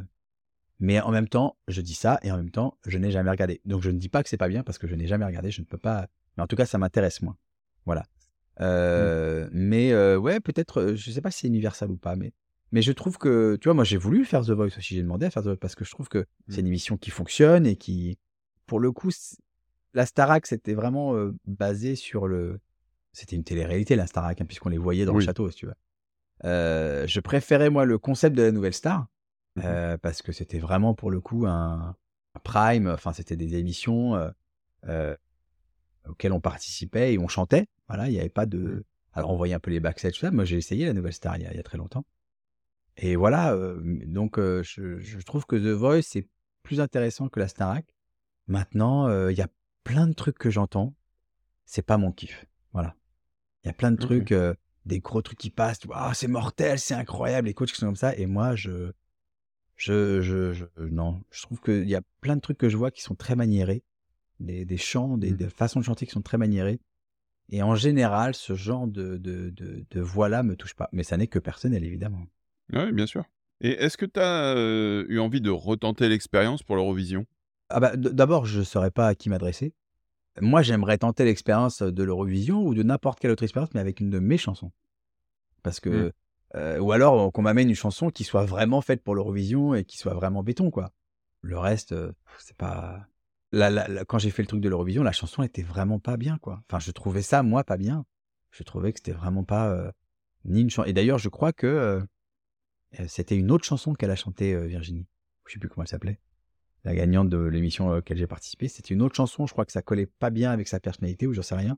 mais en même temps, je dis ça et en même temps, je n'ai jamais regardé. Donc je ne dis pas que c'est pas bien parce que je n'ai jamais regardé, je ne peux pas mais en tout cas, ça m'intéresse moins. Voilà. Mmh. Heu, mais heu, ouais, peut-être, je sais pas si c'est Universal ou pas, mais mais je trouve que, tu vois, moi, j'ai voulu faire The Voice aussi. J'ai demandé à faire The Voice parce que je trouve que c'est Mmh. une émission qui fonctionne et qui, pour le coup, la Starac, c'était vraiment, heu, basé sur le c'était une télé-réalité, la Starac, hein, puisqu'on les voyait dans le château, si tu veux. Heu, je préférais, moi, le concept de la Nouvelle Star, Mmh mh. heu, parce que c'était vraiment, pour le coup, un un prime, enfin, c'était des émissions, heu, auxquelles on participait et on chantait. Voilà, il y avait pas Mmh. de alors on voyait un peu les backstage, tout ça. Moi, j'ai essayé la Nouvelle Star il y a il y a très longtemps et voilà, donc je je trouve que The Voice, c'est plus intéressant que la Starac. Maintenant, il y a plein de trucs que j'entends, c'est pas mon kiff. Il y a plein de OK. trucs, des gros trucs qui passent, vois? «Ah, c'est mortel, c'est incroyable», les coachs qui sont comme ça et moi je je je je non, je trouve qu'il y a plein de trucs que je vois qui sont très maniérés, des des chants, des Mmh. des façons de chanter qui sont très maniérées et en général, ce genre de de de de voix-là me touche pas, mais ça n'est que personnel, évidemment. Ouais, bien sûr. Et est-ce que tu as, eu envie de retenter l'expérience pour l'Eurovision? Ah bah, d'abord, je saurais pas à qui m'adresser. Moi, j'aimerais tenter l'expérience, de l'Eurovision ou de n'importe quelle autre expérience, mais avec une de mes chansons. Parce Mmh. que, heu, ou alors, heu, qu'on m'amène une chanson qui soit vraiment faite pour l'Eurovision et qui soit vraiment béton, quoi. Le reste, c'est pas la la la quand j'ai fait le truc de l'Eurovision, la chanson était vraiment pas bien, quoi. Enfin, je trouvais ça, moi, pas bien. Je trouvais que c'était vraiment pas, ni une chan et d'ailleurs, je crois que, c'était une autre chanson qu'elle a chantée, Virginie. Je sais plus comment elle s'appelait. La gagnante de l'émission, heu, auquel j'ai participé, c'était une autre chanson, je crois que ça collait pas bien avec sa personnalité ou j'en sais rien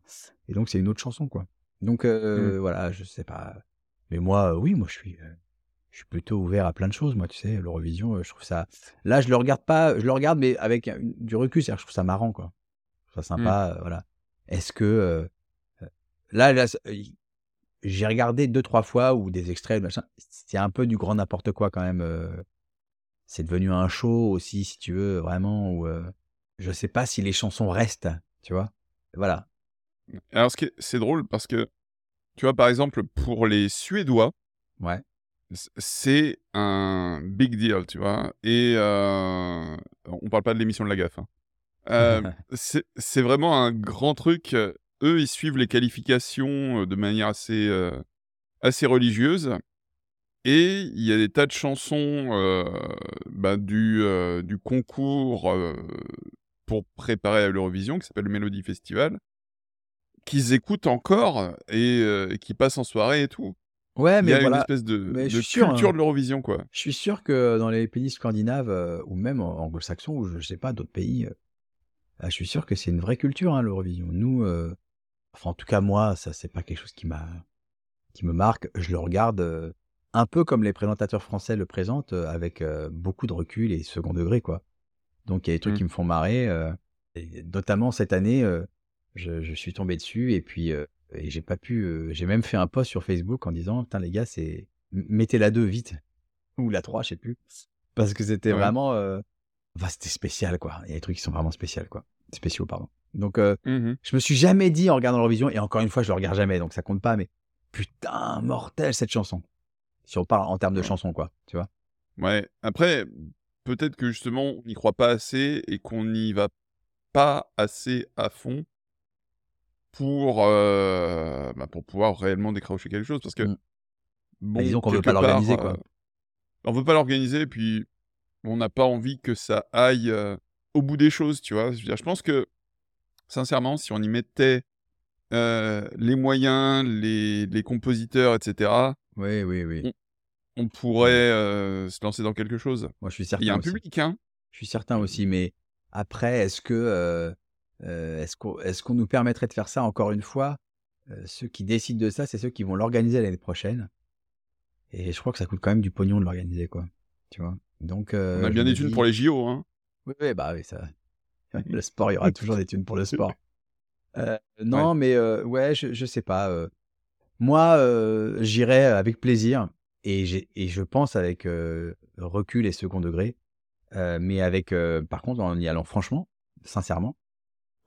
et donc c'est une autre chanson, quoi. Donc Mmh. heu, voilà, je sais pas. Mais moi, heu, oui, moi je suis, je suis plutôt ouvert à plein de choses, moi, tu sais? L'Eurovision, je trouve ça là, je le regarde pas je le regarde mais avec du recul, c'est-à-dire que je trouve ça marrant, quoi. Je trouve ça Mmh. sympa, voilà. Est-ce que, là là, j'ai regardé deux trois fois ou des extraits, machin, c'est un peu du grand n'importe quoi quand même, c'est devenu un show aussi, si tu veux, vraiment où, heu, je sais pas si les chansons restent, tu vois? Voilà. Alors ce qui est c'est drôle parce que, tu vois, par exemple, pour les Suédois, Ouais. c'est un big deal, tu vois? Et heu, on parle pas de l'émission de la gaffe, hein. Hem, c'est vraiment un grand truc, heu, eux, ils suivent les qualifications, heu, de manière assez, assez religieuse et il y a des tas de chansons, heu, bah, du, heu, du concours, heu, pour préparer à l'Eurovision qui s'appelle le Melody Festival Qu'ils écoutent encore et qui passent en soirée et tout. Ouais, Il y mais a une espèce de mais je sûr, culture hein. de l'Eurovision, quoi. Je suis sûr que dans les pays scandinaves, ou même anglo-saxons ou je sais pas, d'autres pays, bah, je suis sûr que c'est une vraie culture, hein, l'Eurovision. Nous, enfin, en tout cas, moi, ça, c'est pas quelque chose qui m'a qui me marque. Je le regarde, un peu comme les présentateurs français le présentent, euh, avec euh, beaucoup de recul et second degré, quoi. Donc il y a des trucs Mmh. qui me font marrer, euh, et notamment cette année, je, je suis tombé dessus et puis et j'ai pas pu, j'ai même fait un post sur Facebook en disant, putain les gars, c'est mettez la 2 vite ou la 3, je sais plus, parce que c'était Ouais. vraiment, euh, enfin c'était spécial, quoi. Il y a des trucs qui sont vraiment spéciaux, quoi, spéciaux, pardon. Donc euh, Mmh je me suis jamais dit en regardant l'Eurovision, et encore une fois, je le regarde jamais, donc ça compte pas, mais putain, mortel cette chanson. Si on parle en termes de Ouais. chanson, quoi, tu vois. Ouais, après, peut-être que justement, on n'y croit pas assez et qu'on n'y va pas assez à fond pour, euh, bah, pour pouvoir réellement décrocher quelque chose. Parce que, Mm. bon, disons qu'on veut pas l'organiser, part, quoi. euh, on veut pas l'organiser, puis on n'a pas envie que ça aille euh, au bout des choses, tu vois. Je veux dire, je pense que, sincèrement, si on y mettait euh, les moyens, les, les compositeurs, etc., Oui, oui, oui. On pourrait euh, se lancer dans quelque chose. Moi, je suis Il y certain a un aussi. public, hein. Je suis certain aussi, mais après, est-ce que euh, euh, est-ce qu'on est-ce qu'on nous permettrait de faire ça encore une fois? Ceux qui décident de ça, c'est ceux qui vont l'organiser l'année prochaine. Et je crois que ça coûte quand même du pognon de l'organiser, quoi. Tu vois? Donc, On a bien des thunes dis- pour les JO, hein. Oui, oui, bah oui, ça. Le sport, il y aura toujours des thunes pour le sport. Non, mais ouais, je, je sais pas. Moi, euh, j'irai avec plaisir et, j'ai- et je pense avec euh, recul et second degré, euh, mais avec, euh, par contre, en y allant franchement, sincèrement,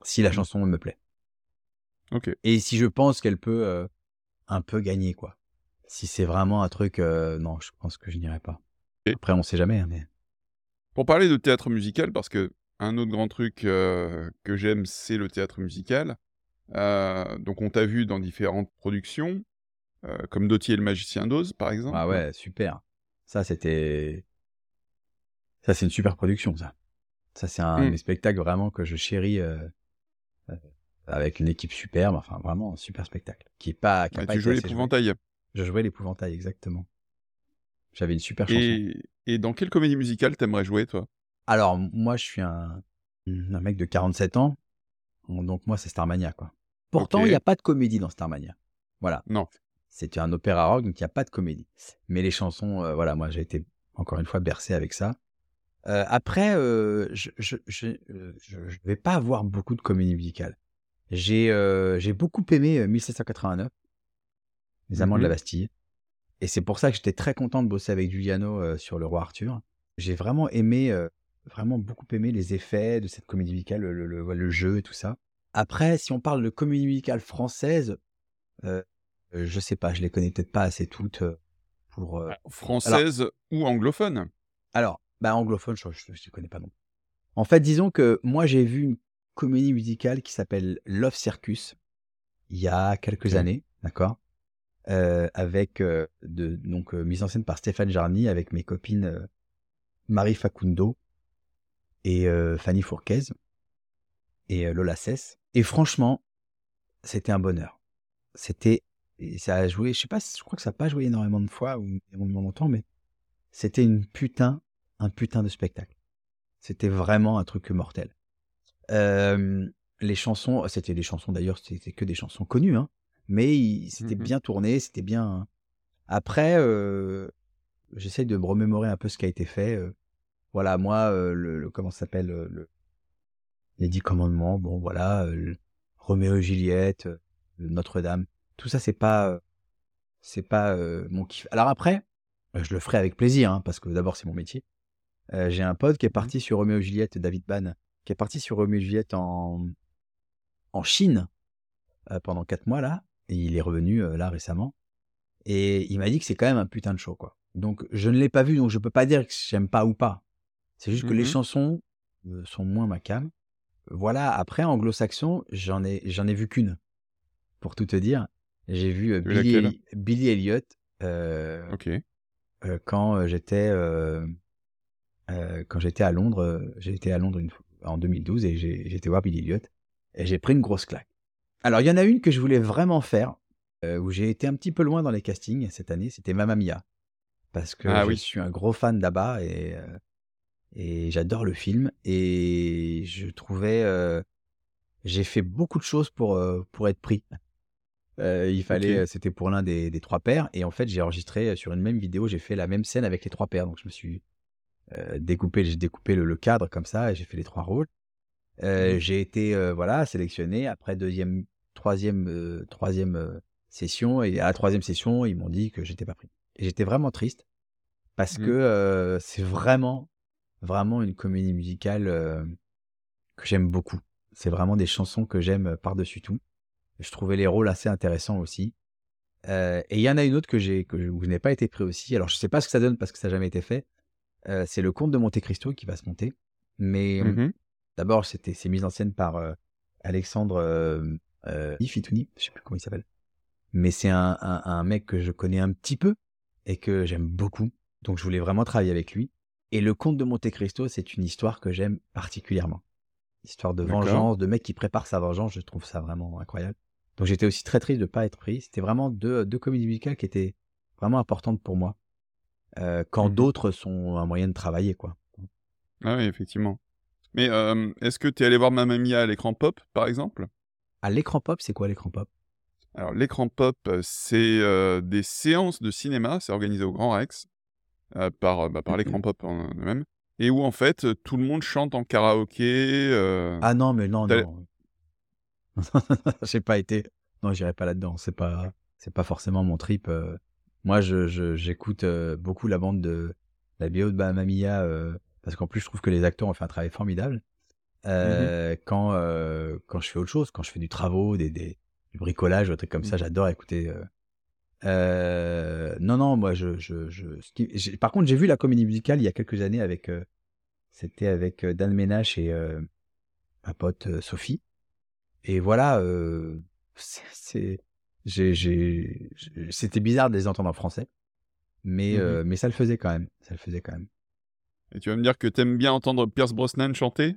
si la Mm. chanson me plaît Ok. et si je pense qu'elle peut euh, un peu gagner, quoi. Si c'est vraiment un truc, euh, non, je pense que je n'irai pas. Et- Après, on sait jamais, hein, mais Pour parler de théâtre musical, parce que un autre grand truc euh, que j'aime, c'est le théâtre musical. Euh, donc, on t'a vu dans différentes productions, euh, comme Dotier et le magicien d'Oz, par exemple. ah ouais, super. Ça, c'était, ça, c'est une super production, ça. Ça, c'est un Mm. des spectacles vraiment que je chéris euh, avec une équipe superbe. Enfin, vraiment un super spectacle. Qui est pas, qui a Ouais, pas tu jouais joué. l'épouvantail. Je jouais l'épouvantail, exactement. J'avais une super chanson. Et, et dans quelle comédie musicale t'aimerais jouer, toi? Alors, moi, je suis un, un mec de 47 ans. Donc, moi, c'est Starmania, quoi. Pourtant, il n'y a pas de comédie dans Starmania. Voilà. Non. C'est un opéra rock, donc il n'y a pas de comédie. Mais les chansons, euh, voilà, moi, j'ai été, encore une fois, bercé avec ça. Euh, après, euh, je je, je, je- je vais pas avoir beaucoup de comédie musicale. J'ai euh, j'ai beaucoup aimé euh, 1789, Les Amants de la Mhm. Bastille. Et c'est pour ça que j'étais très content de bosser avec Giuliano euh, sur Le Roi Arthur. J'ai vraiment aimé, euh, vraiment beaucoup aimé les effets de cette comédie musicale, le, le- jeu et tout ça. Après, si on parle de comédie musicale française, euh, euh, je sais pas, je les connais peut-être pas assez toutes euh, pour. euh, Française ou anglophone? Alors, bah anglophone, je ne les connais pas non. En fait, disons que moi j'ai vu une comédie musicale qui s'appelle Love Circus il y a quelques années, d'accord, Euh, avec de donc mise en scène par Stéphane Jarny avec mes copines Marie Facundo et euh, Fanny Fourquez et euh, Lola Cesse. Et franchement, c'était un bonheur. C'était ça a joué, je sais pas, je crois que ça n'a pas joué énormément de fois ou énormément longtemps, mais c'était une putain, un putain de spectacle. C'était vraiment un truc mortel. Euh, les chansons, c'était des chansons d'ailleurs, c'était que des chansons connues, hein, mais il- c'était bien tourné, c'était bien. Après, euh, j'essaie de me remémorer un peu ce qui a été fait. euh. Voilà, moi, euh, le, le- comment ça s'appelle euh, le, les Dix Commandements, bon voilà, euh, Roméo et Juliette, Notre-Dame, tout ça, c'est pas, c'est pas mon kiff. Alors après, je le ferai avec plaisir, hein, parce que d'abord c'est mon métier. Euh, J'ai un pote qui est parti sur Roméo et Juliette, David Ban, qui est parti sur Roméo et Juliette en, en Chine euh, pendant quatre mois là, et il est revenu euh, là récemment. Et il m'a dit que c'est quand même un putain de show, quoi. Donc je ne l'ai pas vu, donc je peux pas dire que j'aime pas ou pas. C'est juste que les Mhm. chansons euh, sont moins ma cam. Voilà, après anglo-saxon, j'en ai, j'en ai vu qu'une. Pour tout te dire, j'ai vu Billy, Eli- Billy Elliot quand j'étais quand j'étais à Londres. J'ai été à Londres une en 2012 et été voir Billy Elliot et j'ai pris une grosse claque. Alors il y en a une que je voulais vraiment faire euh, où j'ai été un petit peu loin dans les castings cette année. C'était Mamma Mia parce que Ah je oui. suis un gros fan d'Abba et euh, et j'adore le film et je trouvais euh, j'ai fait beaucoup de choses pour euh, pour être pris Heu, il fallait, c'était pour l'un des des 3 pères et en fait, j'ai enregistré, sur une même vidéo, j'ai fait la même scène avec les 3 pères. Donc je me suis, découpé j'ai découpé le le cadre comme ça et j'ai fait les 3 rôles. Mmh j'ai été, voilà, sélectionné. Après 2e, 3e, heu, 3e, session et à la 3e session, ils m'ont dit que j'étais pas pris et j'étais vraiment triste parce que, Mmh. heu, c'est vraiment, vraiment une comédie musicale, heu, que j'aime beaucoup. C'est vraiment des chansons que j'aime, par-dessus tout. Je trouvais les rôles assez intéressants aussi. Heu et il y en a une autre que j'ai que où je n'ai pas été pris aussi. Alors je sais pas ce que ça donne parce que ça a jamais été fait. C'est Le Comte de Monte Cristo qui va se monter. Mais, mmh, d'abord c'était c'est mis en scène par, Alexandre, heu, Ifitouni, je sais plus comment il s'appelle. Mais c'est un un un mec que je connais un petit peu et que j'aime beaucoup. Donc je voulais vraiment travailler avec lui et Le Comte de Monte Cristo, c'est une histoire que j'aime particulièrement. Histoire de vengeance, de mec qui prépare sa vengeance, je trouve ça vraiment incroyable. Donc j'étais aussi très triste de pas être pris. C'était vraiment deux 2 comédies musicales qui étaient vraiment importantes pour moi, heu, quand Mmh d'autres sont un moyen de travailler, quoi. Ah oui, effectivement. Mais, hem, est-ce que tu es allé voir Mamma Mia à l'écran pop, par exemple? À l'écran pop, c'est quoi l'écran pop? Alors l'écran pop, heu, c'est, des séances de cinéma, c'est organisé au Grand Rex, par, heu, bah, par l'écran pop en eux-mêmes et où en fait, heu, tout le monde chante en karaoké, heu, Ah non, mais non, non. J'ai pas été. Non, j'irai pas là-dedans. C'est pas c'est pas forcément mon trip. Moi, je j'écoute, beaucoup la bande de la BO de Mamma Mia, heu, parce qu'en plus, je trouve que les acteurs ont fait un travail formidable. mmh Heu, quand, quand je fais autre chose, quand je fais du travaux, des des du bricolage, des trucs comme ça, Mmh. j'adore écouter, heu, non, non, moi, je je je ce qui j'ai par contre, j'ai vu la comédie musicale il y a quelques années avec, heu, c'était avec, heu, Dan Ménach et ma pote, Sophie et voilà, c'est c'était bizarre de les entendre en français, mais Mmh mais ça le faisait quand même, ça le faisait quand même. et tu vas me dire que t'aimes bien entendre Pierce Brosnan chanter?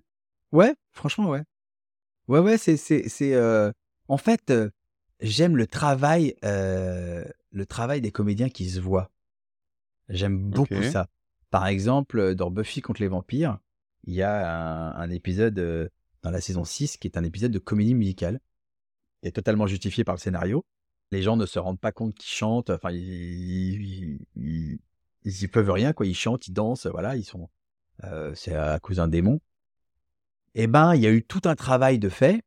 Ouais, franchement, ouais. Ouais, ouais, c'est c'est c'est, en fait, j'aime le travail, heu, le travail des comédiens qui se voient. J'aime beaucoup ça. Par exemple, heu, dans Buffy contre les vampires, il y a un un épisode, heu, dans la saison 6 qui est un épisode de comédie musicale, qui est totalement justifié par le scénario. Les gens ne se rendent pas compte qu'ils chantent, enfin ils ils ils ils y peuvent rien quoi, ils chantent, ils dansent, voilà, ils sont, heu, c'est à cause d'un démon. Et ben, il y a eu tout un travail de fait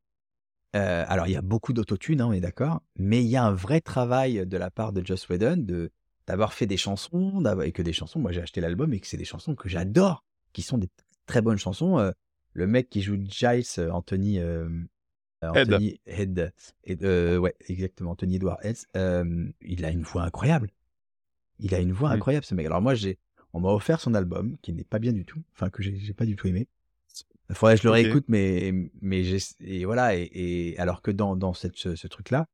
Heu, alors il y a beaucoup d'autotune, hein, on est d'accord, mais il y a un vrai travail de la part de Joss Whedon de d'avoir fait des chansons, et que des chansons moi j'ai acheté l'album et que c'est des chansons que j'adore, qui sont des très bonnes chansons, heu, le mec qui joue Giles, heu, Anthony, Head ouais exactement, Anthony Edward Head, il a une voix incroyable. Il a une voix Mmh. incroyable ce mec. Alors moi j'ai on m'a offert son album qui n'est pas bien du tout, enfin que j'ai j'ai pas du tout aimé. Il faudrait que je le réécoute, mais mais et voilà et et alors que dans dans cette ce ce truc-là,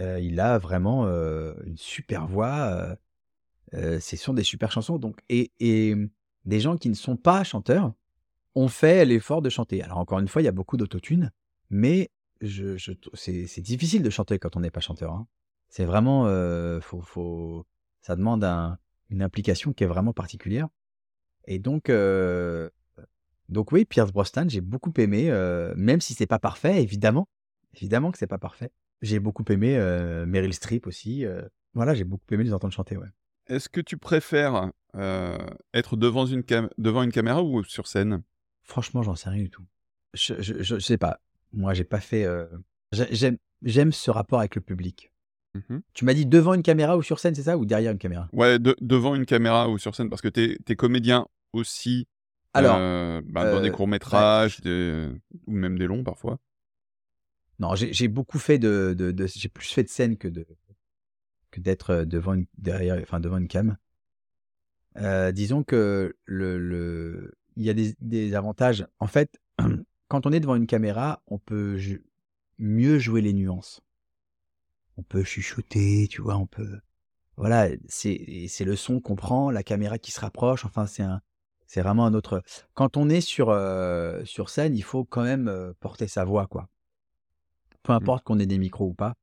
heu, il a vraiment, heu, une super voix, heu heu, ce sont des super chansons donc et et des gens qui ne sont pas chanteurs ont fait l'effort de chanter. Alors encore une fois, il y a beaucoup d'autotune, mais je je c'est c'est difficile de chanter quand on n'est pas chanteur, hein. C'est vraiment, faut faut ça demande un une implication qui est vraiment particulière et donc donc oui, Pierce Brosnan, j'ai beaucoup aimé, même si c'est pas parfait évidemment, évidemment que c'est pas parfait. J'ai beaucoup aimé, Meryl Streep aussi, voilà, j'ai beaucoup aimé les entendre chanter, ouais. Est-ce que tu préfères, être devant une cam devant une caméra ou sur scène? Franchement, j'en sais rien du tout. Je je je sais pas. Moi, j'ai pas fait, j'aime j'aime ce rapport avec le public. Mmh Tu m'as dit devant une caméra ou sur scène, c'est ça? Ou derrière une caméra? Ouais, de devant une caméra ou sur scène parce que tu es comédien aussi, Alors, heu, ben, dans des heu, courts bah, métrages, des ou même des longs parfois. non, j'ai beaucoup fait de de de j'ai plus fait de scène que de que d'être, heu, devant une derrière enfin devant une cam. Disons que le le il y a des des avantages. En fait, quand on est devant une caméra, on peut mieux jouer les nuances. On peut chuchoter, tu vois? On peut voilà, c'est le son qu'on prend, la caméra qui se rapproche, enfin c'est un c'est vraiment un autre quand on est sur, scène, il faut quand même, porter sa voix, quoi. Peu Mmh. importe qu'on ait des micros ou pas,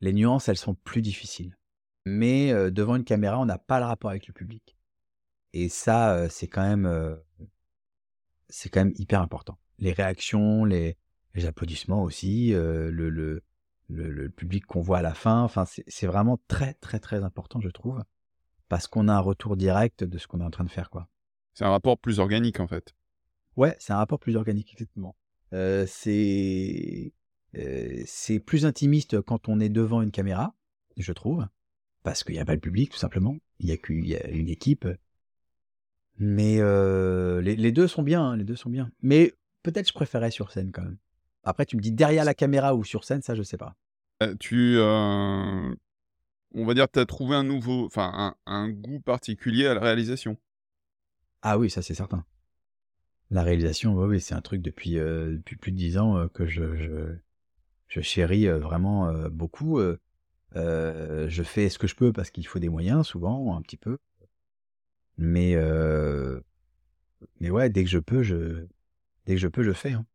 les nuances, elles sont plus difficiles. Mais, devant une caméra, on n'a pas le rapport avec le public et ça, c'est quand même, C'est quand même hyper important. Les réactions, les les applaudissements aussi, le le le, le public qu'on voit à la fin. Enfin, c'est c'est vraiment très, très, très important, je trouve, parce qu'on a un retour direct de ce qu'on est en train de faire, quoi. C'est un rapport plus organique en fait. Ouais, c'est un rapport plus organique, exactement. Euh, c'est euh, plus intimiste quand on est devant une caméra, je trouve, parce qu'il n'y a pas le public, tout simplement. Il y a qu'une une équipe. Mais euh, les, les deux sont bien, hein, les deux sont bien. Mais peut-être je préférais sur scène quand même. Après, tu me dis derrière la caméra ou sur scène, ça je sais pas. Euh, tu, on va dire, tu as trouvé un nouveau, enfin un, un goût particulier à la réalisation. Ah oui, ça c'est certain. La réalisation, oui, oui, c'est un truc depuis, euh, depuis plus de dix ans euh, que je, je, je chéris euh, vraiment beaucoup. je fais ce que je peux parce qu'il faut des moyens, souvent, un petit peu. Mais, mais ouais, dès que je peux, je, dès que je peux, je fais. hein.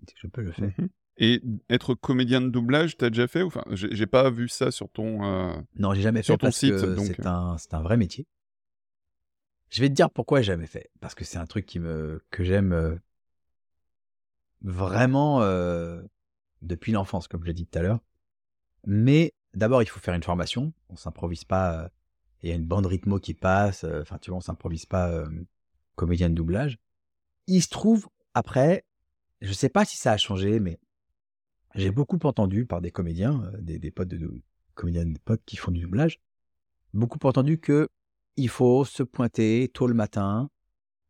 Dès que je peux, je fais. Mhm. Et être comédien de doublage, t'as déjà fait Enfin, j'ai pas vu ça sur ton. Non, j'ai jamais Sur fait ton parce site, c'est un, c'est un vrai métier. Je vais te dire pourquoi j'ai jamais fait. Parce que c'est un truc que j'aime euh, vraiment euh, depuis l'enfance, comme je l'ai dit tout à l'heure. Mais d'abord, il faut faire une formation. On s'improvise pas. euh, Il y a une bande rythmo qui passe. euh, Enfin, tu vois, on s'improvise pas euh, comédien de doublage. Il se trouve après, je sais pas si ça a changé, mais j'ai beaucoup entendu par des comédiens, euh, des, des potes de comédiens potes qui font du doublage, beaucoup entendu que il faut se pointer tôt le matin,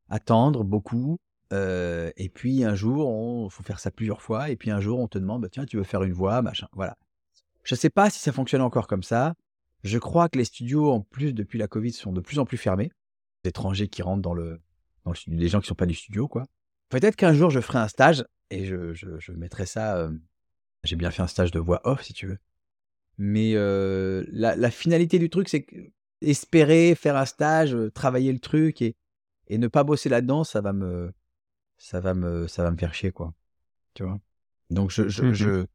attendre beaucoup, euh, et puis un jour, on faut faire ça plusieurs fois, et puis un jour, on te demande, bah, tiens, tu veux faire une voix, machin, voilà. Je sais pas si ça fonctionne encore comme ça. Je crois que les studios, en plus, depuis la Covid, sont de plus en plus fermés. Des étrangers qui rentrent dans le, studio, des gens qui sont pas du studio, quoi. Peut-être qu'un jour, je ferai un stage, et je, je, je mettrai ça, euh, j'ai bien fait un stage de voix off, si tu veux. Mais euh, la, la finalité du truc, c'est que espérer faire un stage, euh, travailler le truc et, et ne pas bosser là-dedans, ça va me, ça va me, ça va me faire chier, quoi. Tu vois? Donc je, je, Mhm. je,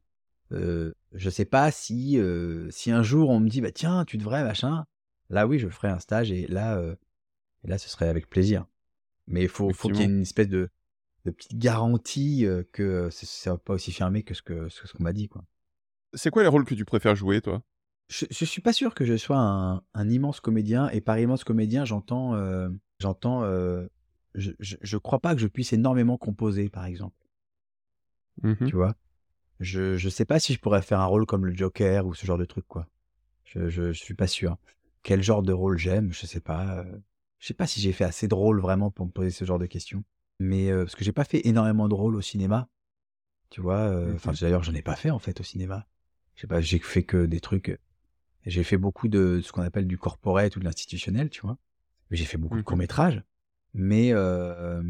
euh, je sais pas si, euh, si un jour on me dit, bah tiens, tu devrais, machin. Là, oui, je ferai un stage et là, euh, et là, ce serait avec plaisir. Mais il faut, faut qu'il y ait une espèce de, de petite garantie que c'est pas aussi fermé que ce que ce qu'on m'a dit, quoi. C'est quoi les rôles que tu préfères jouer, toi? Je, je suis pas sûr que je sois un, un immense comédien et par immense comédien j'entends euh, j'entends euh, je, je je crois pas que je puisse énormément composer par exemple. Mhm. tu vois? Je je sais pas si je pourrais faire un rôle comme le Joker ou ce genre de truc quoi. Je je, suis pas sûr. Quel genre de rôle j'aime je sais pas euh, je sais pas si j'ai fait assez de rôles vraiment pour me poser ce genre de questions. Mais euh, parce que j'ai pas fait énormément de rôles au cinéma. Tu vois euh, enfin Mhm. d'ailleurs j'en ai pas fait en fait au cinéma. Je sais pas j'ai fait que des trucs j'ai fait beaucoup de ce qu'on appelle du corporate ou de l'institutionnel, tu vois. J'ai fait beaucoup de Mhm. courts-métrages. Mais euh,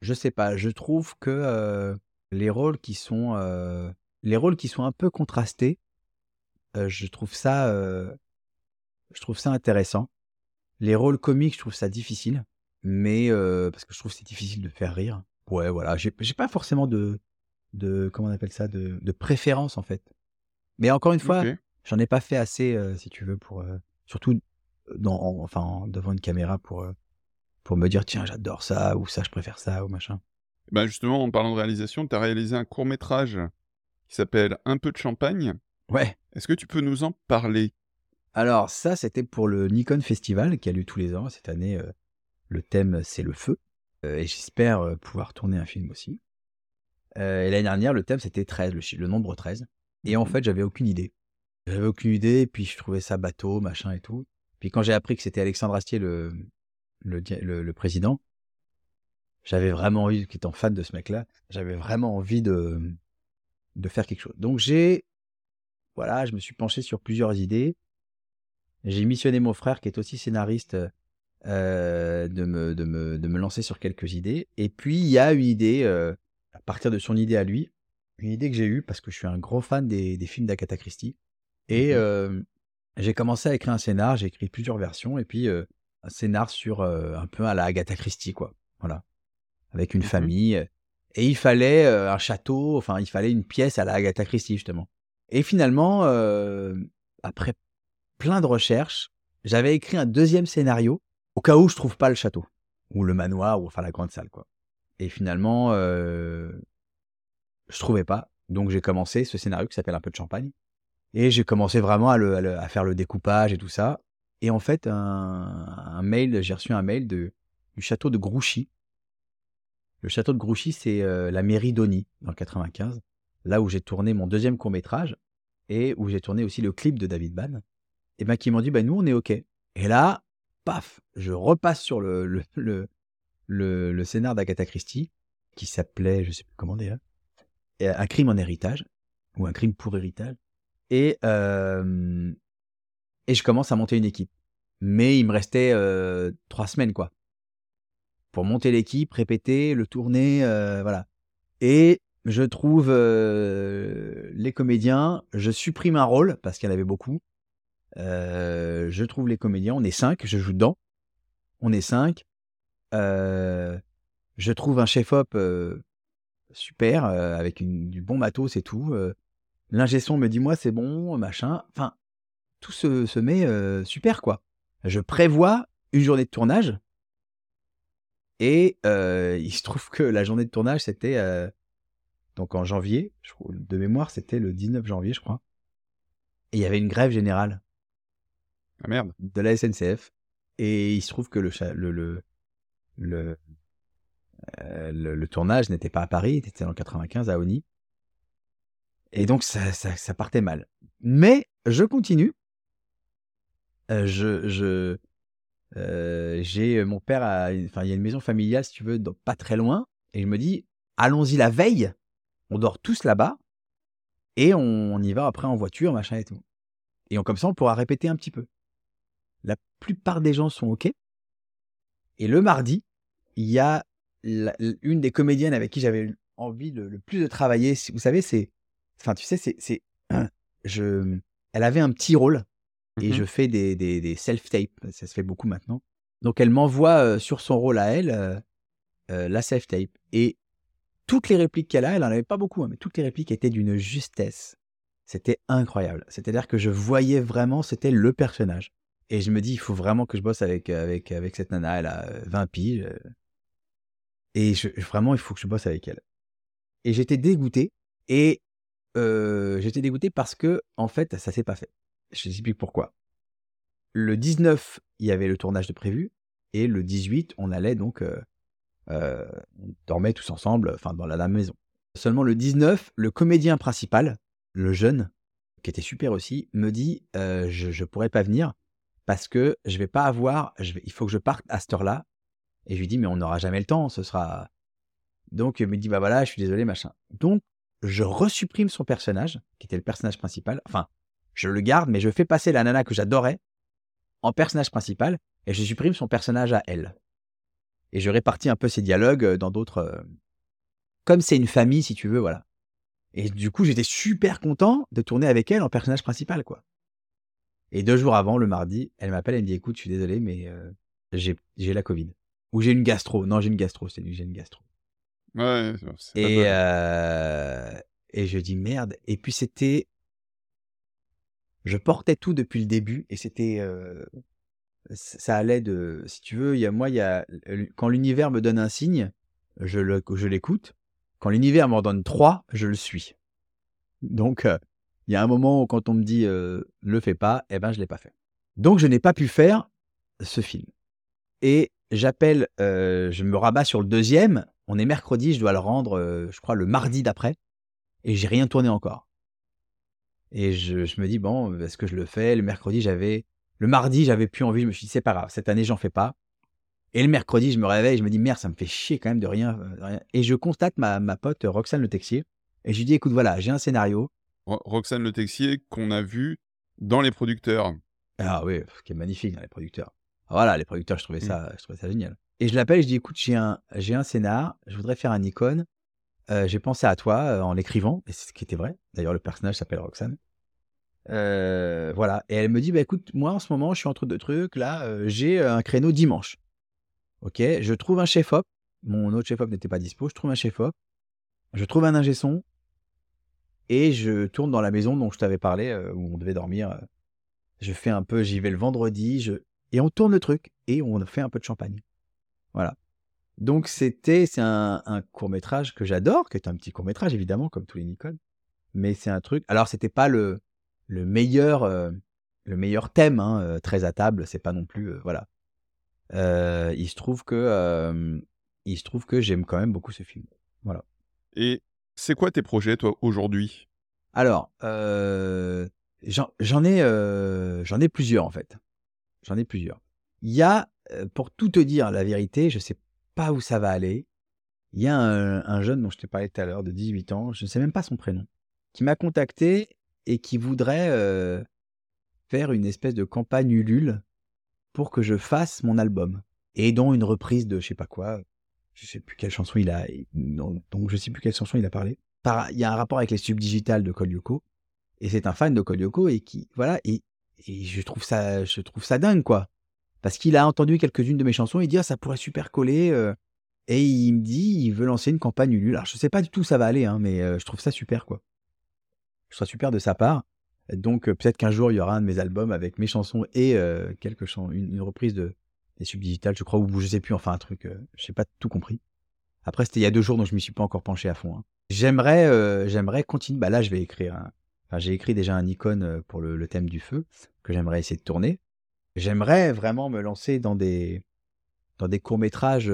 je sais pas, je trouve que euh, les rôles qui sont euh, les rôles qui sont un peu contrastés, je trouve ça je trouve ça intéressant. Les rôles comiques, je trouve ça difficile, mais parce que je trouve que c'est difficile de faire rire. Ouais, voilà, j'ai pas forcément de de comment on appelle ça de, de préférence en fait. Mais encore une fois. J'en ai pas fait assez, euh, si tu veux, pour euh, surtout dans, en- enfin en- devant une caméra pour euh, pour me dire tiens j'adore ça ou ça je préfère ça ou machin. Bah justement, en parlant de réalisation, tu as réalisé un court métrage qui s'appelle Un peu de champagne. Ouais. Est-ce que tu peux nous en parler? Alors ça c'était pour le Nikon Festival qui a lieu tous les ans. Cette année euh, le thème c'est le feu Euh, et j'espère euh, pouvoir tourner un film aussi. Euh, et l'année dernière le thème c'était 13, le, le nombre 13. Et en Mhm. fait j'avais aucune idée. J'avais aucune idée puis je trouvais ça bateau machin et tout. Puis quand j'ai appris que c'était Alexandre Astier le le, le, président, j'avais vraiment envie, qui étant fan de ce mec-là, j'avais vraiment envie de, de faire quelque chose. Donc j'ai, voilà, je me suis penché sur plusieurs idées. J'ai missionné mon frère, qui est aussi scénariste, euh, de, me, de, me, de me lancer sur quelques idées. Et puis il y a une idée, euh, à partir de son idée à lui, une idée que j'ai eue parce que je suis un gros fan des, des films d'Agatha Christie. Et euh, j'ai commencé à écrire un scénar, j'ai écrit plusieurs versions, et puis euh, un scénar sur euh, un peu à la Agatha Christie, quoi. Voilà. Avec une Mhm. famille. Et il fallait un château, enfin, il fallait une pièce à la Agatha Christie, justement. Et finalement, après plein de recherches, j'avais écrit un deuxième scénario au cas où je trouve pas le château, ou le manoir, ou enfin la grande salle, quoi. Et finalement, je trouvais pas. Donc j'ai commencé ce scénario qui s'appelle Un peu de champagne. Et j'ai commencé vraiment à, le- faire le découpage et tout ça. Et en fait, un, mail, j'ai reçu un mail de, du château de Grouchy. Le château de Grouchy, c'est euh, la mairie d'Oni, dans le 95, là où j'ai tourné mon deuxième court-métrage et où j'ai tourné aussi le clip de David Ban. Et ben qui m'ont dit, bah, nous, on est OK. Et là, paf, je repasse sur le, le scénar d'Agatha Christie, qui s'appelait, je sais plus comment dire, Un crime en héritage, ou un crime pour héritage. Et, je commence à monter une équipe. Mais il me restait trois semaines, quoi. Pour monter l'équipe, répéter, le tourner, voilà. Et je trouve les comédiens, je supprime un rôle, parce qu'il y en avait beaucoup. Je trouve les comédiens, on est cinq, je joue dedans. On est cinq. Je trouve un chef-op super, avec du bon matos et tout. L'ingé son me dit, moi, c'est bon, machin. Enfin, tout se, se met euh, super, quoi. Je prévois une journée de tournage. Et euh, il se trouve que la journée de tournage, c'était euh, donc en janvier. Je crois, de mémoire, c'était le 19 janvier, je crois. Et il y avait une grève générale Ah merde. de la SNCF. Et il se trouve que le, le, le, le, euh, le- le tournage n'était pas à Paris, il était en 95 à Oni. Et donc ça, ça, ça partait mal. Mais je continue. Euh, je, je, euh, j'ai mon père, enfin il y a une maison familiale si tu veux, pas très loin. Et je me dis, allons-y la veille. On dort tous là-bas et on, y va après en voiture, machin et tout. Et on, comme ça, on pourra répéter un petit peu. La plupart des gens sont OK. Et le mardi, il y a une des comédiennes avec qui j'avais envie le, plus de travailler. Vous savez, c'est. Enfin, tu sais, c'est. c'est- Je, elle avait un petit rôle et Mhm. je fais des, des, des self-tapes. Ça se fait beaucoup maintenant. Donc, elle m'envoie euh, sur son rôle à elle euh, la self-tape. Et toutes les répliques qu'elle a, elle en avait pas beaucoup, hein, mais toutes les répliques étaient d'une justesse. C'était incroyable. C'est-à-dire que je voyais vraiment, c'était le personnage. Et je me dis, il faut vraiment que je bosse avec, avec, avec cette nana. Elle a euh, 20 piges. Et je- vraiment, il faut que je bosse avec elle. Et j'étais dégoûté. Et euh, j'étais dégoûté parce que, en fait, ça s'est pas fait. Je t'explique pourquoi. Le 19, il y avait le tournage de prévu. Et le 18, on allait donc. euh, euh, on dormait tous ensemble, enfin, dans la, la maison. Seulement le 19, le comédien principal, le jeune, qui était super aussi, me dit je, je pourrais pas venir parce que je vais pas avoir, il faut que je parte à cette heure-là. Et je lui dis mais on n'aura jamais le temps, ce sera. Donc il me dit bah voilà, je suis désolé machin. Donc je resupprime son personnage, qui était le personnage principal. Enfin, je le garde, mais je fais passer la nana que j'adorais en personnage principal et je supprime son personnage à elle. Et je répartis un peu ses dialogues euh, dans d'autres. euh, Comme c'est une famille, si tu veux, voilà. Et du coup, j'étais super content de tourner avec elle en personnage principal, quoi. Et deux jours avant, le mardi, elle m'appelle, elle me dit Écoute, je suis désolé, mais euh, j'ai la Covid. Ou j'ai une gastro. Non, j'ai une gastro, c'est j'ai une gastro. Ouais, Et, euh, et je dis merde. Et puis c'était. Je portais tout depuis le début et c'était. euh, ça allait de. Si tu veux, y a, moi, y a, quand l'univers me donne un signe, je le- je l'écoute. Quand l'univers m'en donne trois, je le suis. Donc, euh, il y a un moment où quand on me dit le fais pas, eh ben je l'ai pas fait. Donc, je n'ai pas pu faire ce film. Et j'appelle, je me rabats sur le deuxième. On est mercredi, je dois le rendre, euh, je crois, le mardi d'après. Et j'ai rien tourné encore. Et je, je me dis, bon, est-ce que je le fais? Le mercredi, j'avais. Le mardi, j'avais plus envie. Je me suis dit, c'est pas grave, cette année, j'en fais pas. Et le mercredi, je me réveille, je me dis, merde, ça me fait chier quand même de rien. euh, de rien. Et je constate ma, ma pote Roxane Le Texier. Et je lui dis, écoute, voilà, j'ai un scénario. Ro- Roxane Le Texier qu'on a vu dans Les Producteurs. Ah oui, qui est magnifique, hein, les producteurs. Voilà, les producteurs, je trouvais Mm. ça, je trouvais ça génial. Et je l'appelle, je dis, écoute, j'ai un, j'ai un scénar, je voudrais faire un icône. Euh, j'ai pensé à toi euh, en l'écrivant, et c'est ce qui était vrai. D'ailleurs, le personnage s'appelle Roxane. Euh, voilà. Et elle me dit, bah écoute, moi en ce moment, je suis entre deux trucs. Là, j'ai un créneau dimanche. Ok, je trouve un chef-op. Mon autre chef-op n'était pas dispo. Je trouve un chef-op. Je trouve un ingé son. Et je tourne dans la maison dont je t'avais parlé, où on devait dormir. je fais un peu, j'y vais le vendredi, je... et on tourne le truc, et on fait un peu de champagne. Voilà. Donc c'était, c'est un, un court métrage que j'adore, qui est un petit court métrage évidemment, comme tous les Nikon, mais c'est un truc. Alors c'était pas le le meilleur, le meilleur thème, hein, très à table. C'est pas non plus, voilà. il se trouve que, il se trouve que j'aime quand même beaucoup ce film. Voilà. Et c'est quoi tes projets, toi, aujourd'hui? Alors, j'en ai, j'en ai plusieurs en fait. J'en ai plusieurs. Il y a, pour tout te dire la vérité, je sais pas où ça va aller. Il y a un, jeune dont je t'ai parlé tout à l'heure, de 18 ans, je ne sais même pas son prénom, qui m'a contacté et qui voudrait faire une espèce de campagne Ulule pour que je fasse mon album. Et dont une reprise de je sais pas quoi, je sais plus quelle chanson il a, donc je sais plus quelle chanson il a parlé. il y a un rapport avec les subdigitales de Kolyoko, et c'est un fan de Kolyoko et qui, voilà, et, et je trouve ça, je trouve ça dingue quoi, parce qu'il a entendu quelques-unes de mes chansons et dit ah, ça pourrait super coller. Et il me dit, il veut lancer une campagne Ulule. Alors, je sais pas du tout où ça va aller, hein, mais je trouve ça super, quoi. Je trouve super de sa part. Donc, peut-être qu'un jour, il y aura un de mes albums avec mes chansons et quelques chansons, une, reprise de des subdigitales, je crois, ou je sais plus, enfin, un truc, je sais pas tout compris. Après, c'était il y a deux jours, donc je m'y suis pas encore penché à fond. Hein. J'aimerais, j'aimerais continuer. Bah là, je vais écrire. Enfin, j'ai écrit déjà un icône pour le, le thème du feu que j'aimerais essayer de tourner. J'aimerais vraiment me lancer dans des dans des courts métrages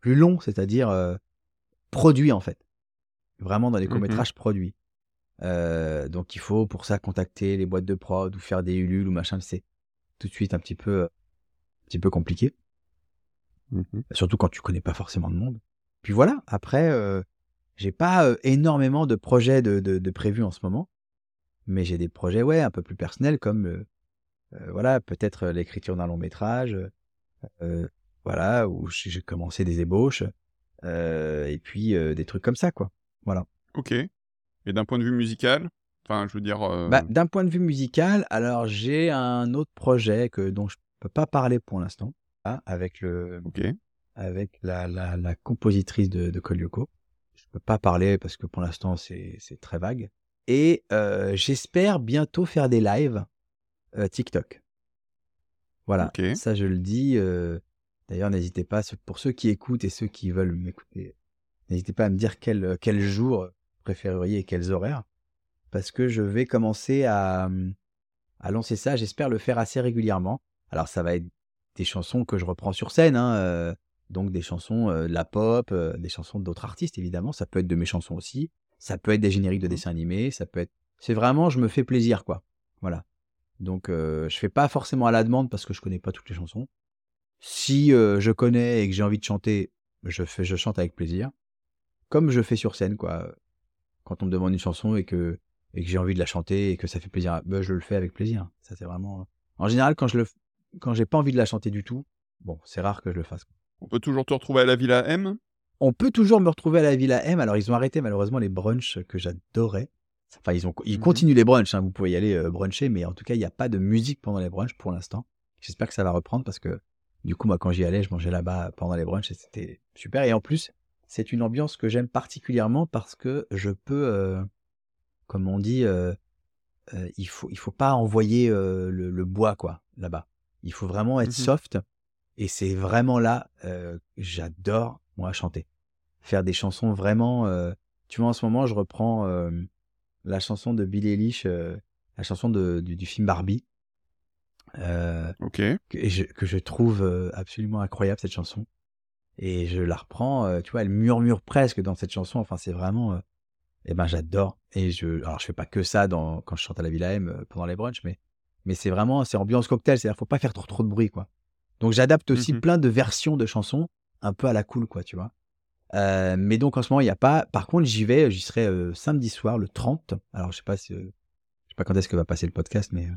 plus long, c'est-à-dire euh, produit en fait. Vraiment dans les mmh courts-métrages produits. Euh, donc il faut pour ça contacter les boîtes de prod ou faire des Ulule ou machin, c'est tout de suite un petit peu, un petit peu compliqué. Mmh Surtout quand tu connais pas forcément de monde. Puis voilà, après, euh, j'ai pas énormément de projets de, de, prévus en ce moment, mais j'ai des projets ouais un peu plus personnels comme voilà peut-être l'écriture d'un long métrage, voilà, où j'ai commencé des ébauches, et puis des trucs comme ça, quoi. Voilà. Ok. Et d'un point de vue musical Enfin, je veux dire. Bah, d'un point de vue musical, alors j'ai un autre projet que, dont je peux pas parler pour l'instant, hein, avec le, avec la, la, la, compositrice de, de Kolyoko. Je peux pas parler parce que pour l'instant c'est très vague. Et j'espère bientôt faire des lives TikTok. Voilà, ça je le dis. D'ailleurs, n'hésitez pas, pour ceux qui écoutent et ceux qui veulent m'écouter, n'hésitez pas à me dire quel, quel jour préféreriez et quels horaires, parce que je vais commencer à, à lancer ça. J'espère le faire assez régulièrement. Alors, ça va être des chansons que je reprends sur scène, hein, euh, donc des chansons euh, de la pop, euh, des chansons d'autres artistes, évidemment. Ça peut être de mes chansons aussi. Ça peut être des génériques de mmh. dessins animés. Ça peut être. C'est vraiment, je me fais plaisir, quoi. Voilà. Donc, je fais pas forcément à la demande parce que je connais pas toutes les chansons. Si je connais et que j'ai envie de chanter, je, fais, je chante avec plaisir. Comme je fais sur scène, quoi. Quand on me demande une chanson et que, et que j'ai envie de la chanter et que ça fait plaisir, ben, je le fais avec plaisir. Ça, c'est vraiment. En général, quand je le, quand j'ai pas envie de la chanter du tout, bon, c'est rare que je le fasse. On peut toujours te retrouver à la Villa M? On peut toujours me retrouver à la Villa M. Alors, ils ont arrêté malheureusement les brunchs que j'adorais. Enfin, ils, ont, ils mmh continuent les brunchs, hein. vous pouvez y aller bruncher, mais en tout cas, il n'y a pas de musique pendant les brunchs pour l'instant. J'espère que ça va reprendre parce que du coup, moi, quand j'y allais, je mangeais là-bas pendant les brunchs et c'était super. Et en plus, c'est une ambiance que j'aime particulièrement parce que je peux, euh, comme on dit, euh, euh, il faut il faut pas envoyer le, bois quoi là-bas. Il faut vraiment être mmh soft. Et c'est vraiment là, j'adore moi chanter, faire des chansons vraiment. tu vois, en ce moment, je reprends la chanson de Billy Eilish, la chanson du, film Barbie. Euh, que, je, que je trouve euh, absolument incroyable cette chanson. Et je la reprends, euh, tu vois, elle murmure presque dans cette chanson. Enfin, c'est vraiment. eh ben, j'adore. Et je. Alors, je fais pas que ça dans, quand je chante à la Villa M pendant les brunchs, mais, mais c'est vraiment. C'est ambiance cocktail. C'est-à-dire, faut pas faire trop, trop de bruit, quoi. Donc, j'adapte aussi mmh plein de versions de chansons, un peu à la cool, quoi, tu vois. Mais donc, en ce moment, il n'y a pas. Par contre, j'y vais, j'y serai samedi soir, le 30. Alors, je sais pas si. je sais pas quand est-ce que va passer le podcast, mais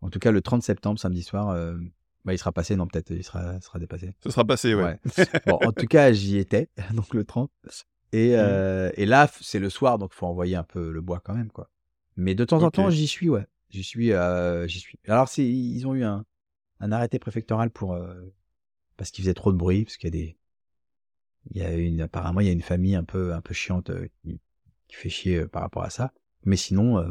en tout cas, le 30 septembre, samedi soir, euh, bah, il sera passé, non, peut-être, il sera, sera dépassé. Ce sera passé, ouais. bon, en tout cas, j'y étais, donc le 30. Et, mmh. euh, et là, c'est le soir, donc il faut envoyer un peu le bois quand même, quoi. Mais de temps en temps, j'y suis, ouais. J'y suis, euh, j'y suis. Alors, ils ont eu un, un arrêté préfectoral pour parce qu'il faisait trop de bruit, parce qu'il y a des, il y a une, apparemment, il y a une famille un peu, un peu chiante qui, qui fait chier par rapport à ça. Mais sinon,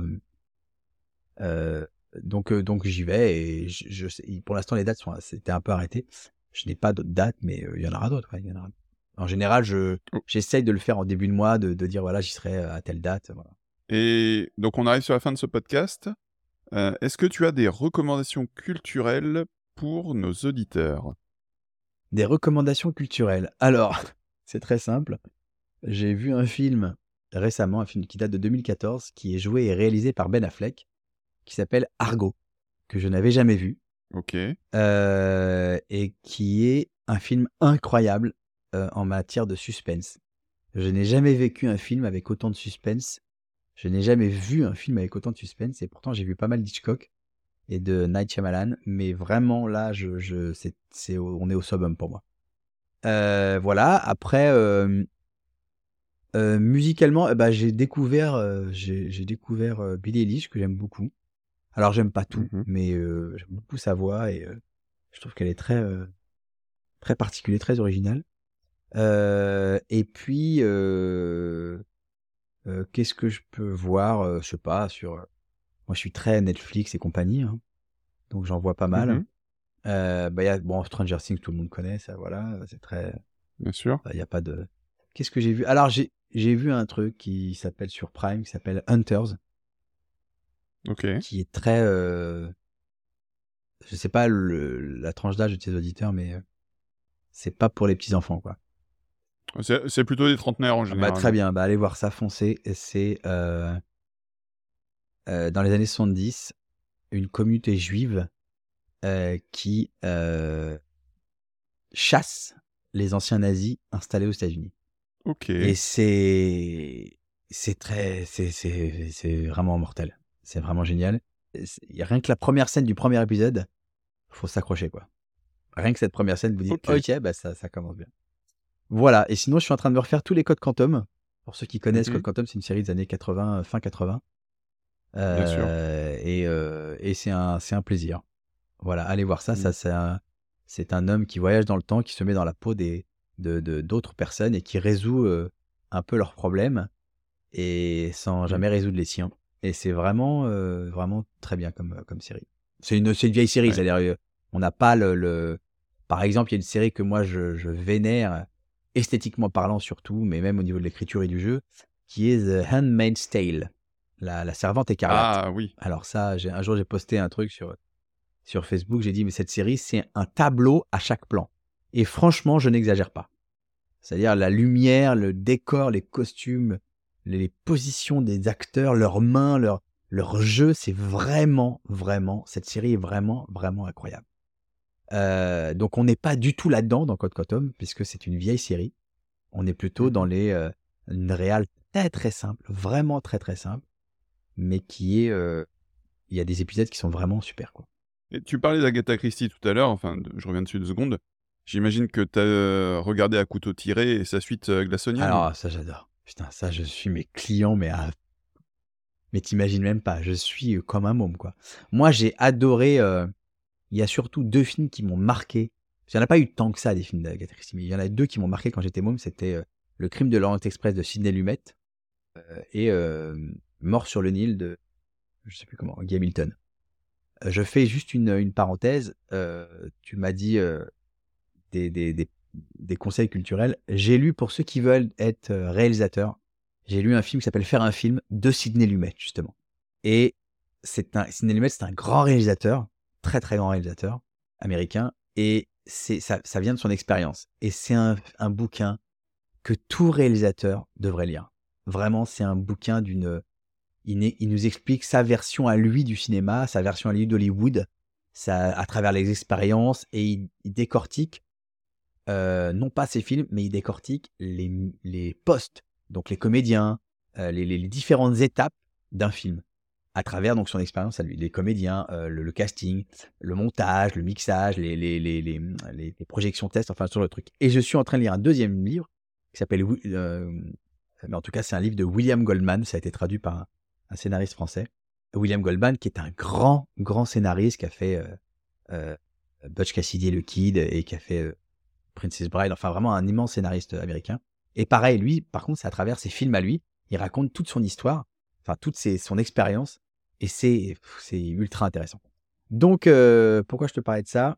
euh, donc, euh, donc j'y vais et je, pour l'instant les dates sont c'était un peu arrêté. Je n'ai pas d'autres dates, mais euh, il y en aura d'autres. y en aura. En général, je oh. j'essaye de le faire en début de mois, de, de dire voilà j'y serai à telle date. Voilà. Et donc, on arrive sur la fin de ce podcast. Euh, Est-ce que tu as des recommandations culturelles pour nos auditeurs? Des recommandations culturelles. Alors, c'est très simple. J'ai vu un film récemment, un film qui date de 2014, qui est joué et réalisé par Ben Affleck, qui s'appelle Argo, que je n'avais jamais vu, Ok. euh, et qui est un film incroyable euh, en matière de suspense. Je n'ai jamais vécu un film avec autant de suspense. Je n'ai jamais vu un film avec autant de suspense, et pourtant j'ai vu pas mal d'Hitchcock et de Night Shyamalan, mais vraiment là, je, on est au summum pour moi. Euh, voilà. Après, euh, euh, musicalement, ben, j'ai découvert, j'ai, découvert Billie Eilish que j'aime beaucoup. Alors j'aime pas tout, Mhm. mais j'aime beaucoup sa voix et je trouve qu'elle est très, très particulière, très originale. Et puis, qu'est-ce que je peux voir Je sais pas sur. Moi, je suis très Netflix et compagnie, hein, donc j'en vois pas mal. Mhm. Euh, bah, y a, bon, Stranger Things, tout le monde connaît, ça, voilà, c'est très. Bien sûr. Il n'y a pas de. Qu'est-ce que j'ai vu? Alors, j'ai j'ai vu un truc qui s'appelle sur Prime, qui s'appelle Hunters, Ok. qui est très. Euh... Je sais pas le, la tranche d'âge de tes auditeurs, mais euh, c'est pas pour les petits enfants, quoi. C'est c'est plutôt des trentenaires en Bah, général. très bien, bah, allez voir ça, foncez. C'est euh, euh, dans les années 70, une communauté juive qui euh, chasse les anciens nazis installés aux États-Unis. Ok. Et c'est c'est très c'est c'est c'est vraiment mortel. C'est vraiment génial. C'est- y a rien que la première scène du premier épisode, faut s'accrocher quoi. Rien que cette première scène, vous dites Ok. bah ça ça commence bien. Voilà. Et sinon, je suis en train de me refaire tous les codes Quantum. Pour ceux qui connaissent Mhm. Code Quantum, c'est une série des années 80, euh, fin 80. Bien sûr. Euh, et euh, et c'est un c'est un plaisir. Voilà, allez voir ça. Ça c'est un c'est un homme qui voyage dans le temps, qui se met dans la peau des de de- d'autres personnes et qui résout euh, un peu leurs problèmes et sans Mhm. jamais résoudre les siens. Et c'est vraiment euh, vraiment très bien comme comme série. C'est une une vieille série, Ouais. c'est-à-dire on n'a pas le, le par exemple, il y a une série que moi je, je vénère esthétiquement parlant surtout, mais même au niveau de l'écriture et du jeu, qui est The Handmaid's Tale, la, la servante écarlate. Ah oui. Alors ça, j'ai- un jour j'ai posté un truc sur, sur Facebook, j'ai dit, mais cette série, c'est un tableau à chaque plan. Et franchement, je n'exagère pas. C'est-à-dire la lumière, le décor, les costumes, les, positions des acteurs, leurs mains, leur, leur jeu, c'est vraiment, vraiment, cette série est vraiment, vraiment incroyable. Euh, donc on n'est pas du tout là-dedans dans Code Quantum, puisque c'est une vieille série. On est plutôt dans les euh, une réal très très simple, vraiment très très simple, mais qui est euh, il y a des épisodes qui sont vraiment super quoi. Et tu parlais d'Agatha Christie tout à l'heure, enfin, je reviens dessus deux secondes. J'imagine que tu as regardé à couteau tiré et sa suite euh, glaçonnière. Alors ça j'adore. Putain, ça je suis mes clients mais à mais t'imagines même pas, je suis euh, comme un môme quoi. Moi j'ai adoré euh, il y a surtout deux films qui m'ont marqué. Il n'y en a pas eu tant que ça des films d'Agatha Christie, mais il y en a deux qui m'ont marqué quand j'étais môme, c'était euh, Le crime de l'Orient Express de Sidney Lumet euh, et euh, Mort sur le Nil de je sais plus comment, Guy Hamilton. Euh, je fais juste une, une parenthèse. euh, tu m'as dit euh, des, des, des, conseils culturels. J'ai lu, pour ceux qui veulent être réalisateurs, j'ai lu un film qui s'appelle Faire un film de Sidney Lumet, justement. Et c'est un, Sidney Lumet, c'est un grand réalisateur, très très grand réalisateur américain, et c'est, ça, ça vient de son expérience. Et c'est un, un bouquin que tout réalisateur devrait lire. Vraiment, c'est un bouquin d'une il, nous explique sa version à lui du cinéma, sa version à lui d'Hollywood, à travers les expériences, et il, décortique, euh, non pas ses films, mais il décortique les, les postes, donc les comédiens, euh, les, les- différentes étapes d'un film, à travers donc son expérience à lui, les comédiens, euh, le, casting, le montage, le mixage, les, les, projections tests, enfin sur le truc. Et je suis en train de lire un deuxième livre qui s'appelle, mais en tout cas c'est un livre de William Goldman, ça a été traduit par un, scénariste français. William Goldman, qui est un grand, grand scénariste qui a fait euh, euh, Butch Cassidy et le Kid et qui a fait euh, Princess Bride, enfin vraiment un immense scénariste américain. Et pareil, lui, par contre, c'est à travers ses films à lui, il raconte toute son histoire, enfin toute son expérience, et c'est ultra intéressant. Donc, pourquoi je te parlais de ça?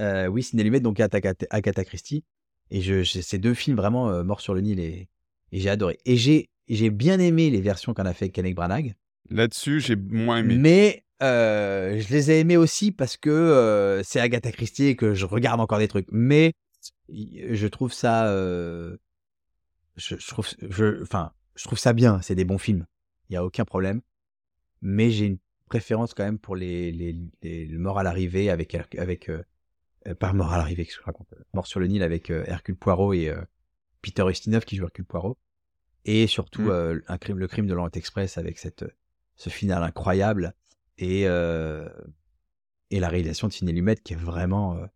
Euh, Oui, Sidney Lumet, donc Agatha, Christie, et ces deux films vraiment euh, Mort sur le Nil et j'ai adoré. Et j'ai j'ai bien aimé les versions qu'on a fait avec Kenneth Branagh. Là-dessus, j'ai moins aimé. Mais euh, je les ai aimés aussi parce que euh, c'est Agatha Christie et que je regarde encore des trucs. Mais je trouve ça, euh, je, je, trouve, je, enfin, je trouve ça bien. C'est des bons films. Il y a aucun problème. Mais j'ai une préférence quand même pour les, les, les morts à l'arrivée avec avec pas mort à l'arrivée, que je raconte, mort sur le Nil avec Hercule Poirot et Peter Ustinov qui joue Hercule Poirot. Et surtout Mmh. un crime, le crime de l'Orient Express avec cette ce final incroyable et, euh, et la réalisation de Sidney Lumet qui est vraiment euh,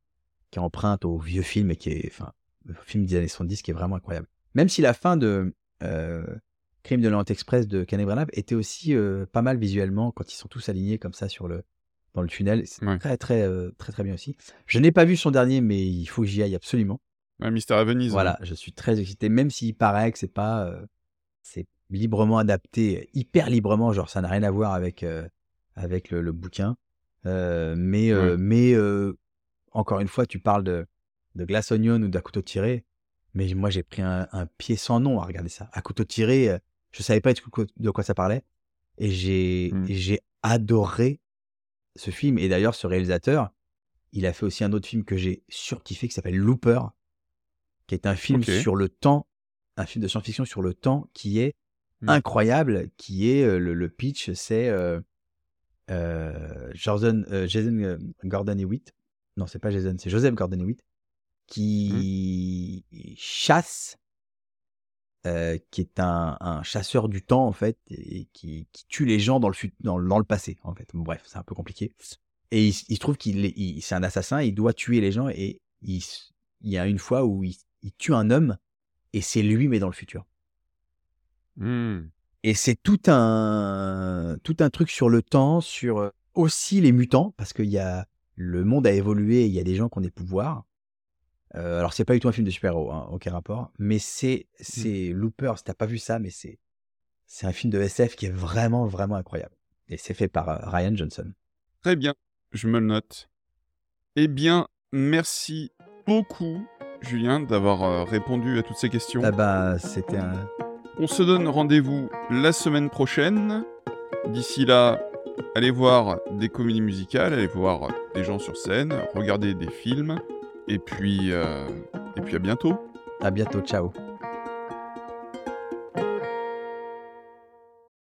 qui est empreinte au vieux film et qui est enfin le film des années 70 qui est vraiment incroyable. Même si la fin de euh, Crime de l'Orient Express de Kenneth Branagh était aussi euh, pas mal visuellement quand ils sont tous alignés comme ça sur le dans le tunnel, c'est Ouais. très très euh, très très bien aussi. Je n'ai pas vu son dernier mais il faut que j'y aille absolument. Ouais, Mystère à Venise. Voilà, je suis très excité, même s'il paraît que c'est pas, euh, c'est librement adapté, hyper librement, genre ça n'a rien à voir avec euh, avec le, le bouquin. Euh, mais euh, mais encore une fois, tu parles de de Glass Onion ou d'À couteau tiré, mais moi j'ai pris un, un pied sans nom à regarder ça. À couteau tiré, je savais pas de quoi ça parlait, et j'ai Mm. et j'ai adoré ce film. Et d'ailleurs, ce réalisateur, il a fait aussi un autre film que j'ai surkiffé qui s'appelle Looper, qui est un film sur le temps, un film de science-fiction sur le temps qui est Mm. incroyable, qui est euh, le, le pitch, c'est euh, euh, Jason, Jason Gordon-Levitt, non c'est pas Jason, c'est Joseph Gordon-Levitt qui chasse, euh, qui est un, un chasseur du temps en fait, et qui, qui tue les gens dans le, fut- dans, le- dans le passé en fait. Bon, bref, c'est un peu compliqué. Et il, se trouve qu'il est- il- c'est un assassin, il doit tuer les gens et il, y a une fois où il, il tue un homme et c'est lui mais dans le futur. Hmm. Et c'est tout un, tout un truc sur le temps, sur euh, aussi les mutants, parce qu'il y a le monde a évolué, il y a des gens qui ont des pouvoirs. Euh, alors c'est pas du tout un film de super-héros, hein, aucun rapport, mais c'est c'est Looper. Si t'as pas vu ça, mais c'est c'est un film de SF qui est vraiment vraiment incroyable. Et c'est fait par euh, Ryan Johnson. Très bien, je me le note. Eh bien, merci beaucoup, Julien, d'avoir euh, répondu à toutes ces questions. Ah bah c'était un On se donne rendez-vous la semaine prochaine. D'ici là, allez voir des comédies musicales, allez voir des gens sur scène, regardez des films, et puis, euh, et puis à bientôt. à bientôt, ciao.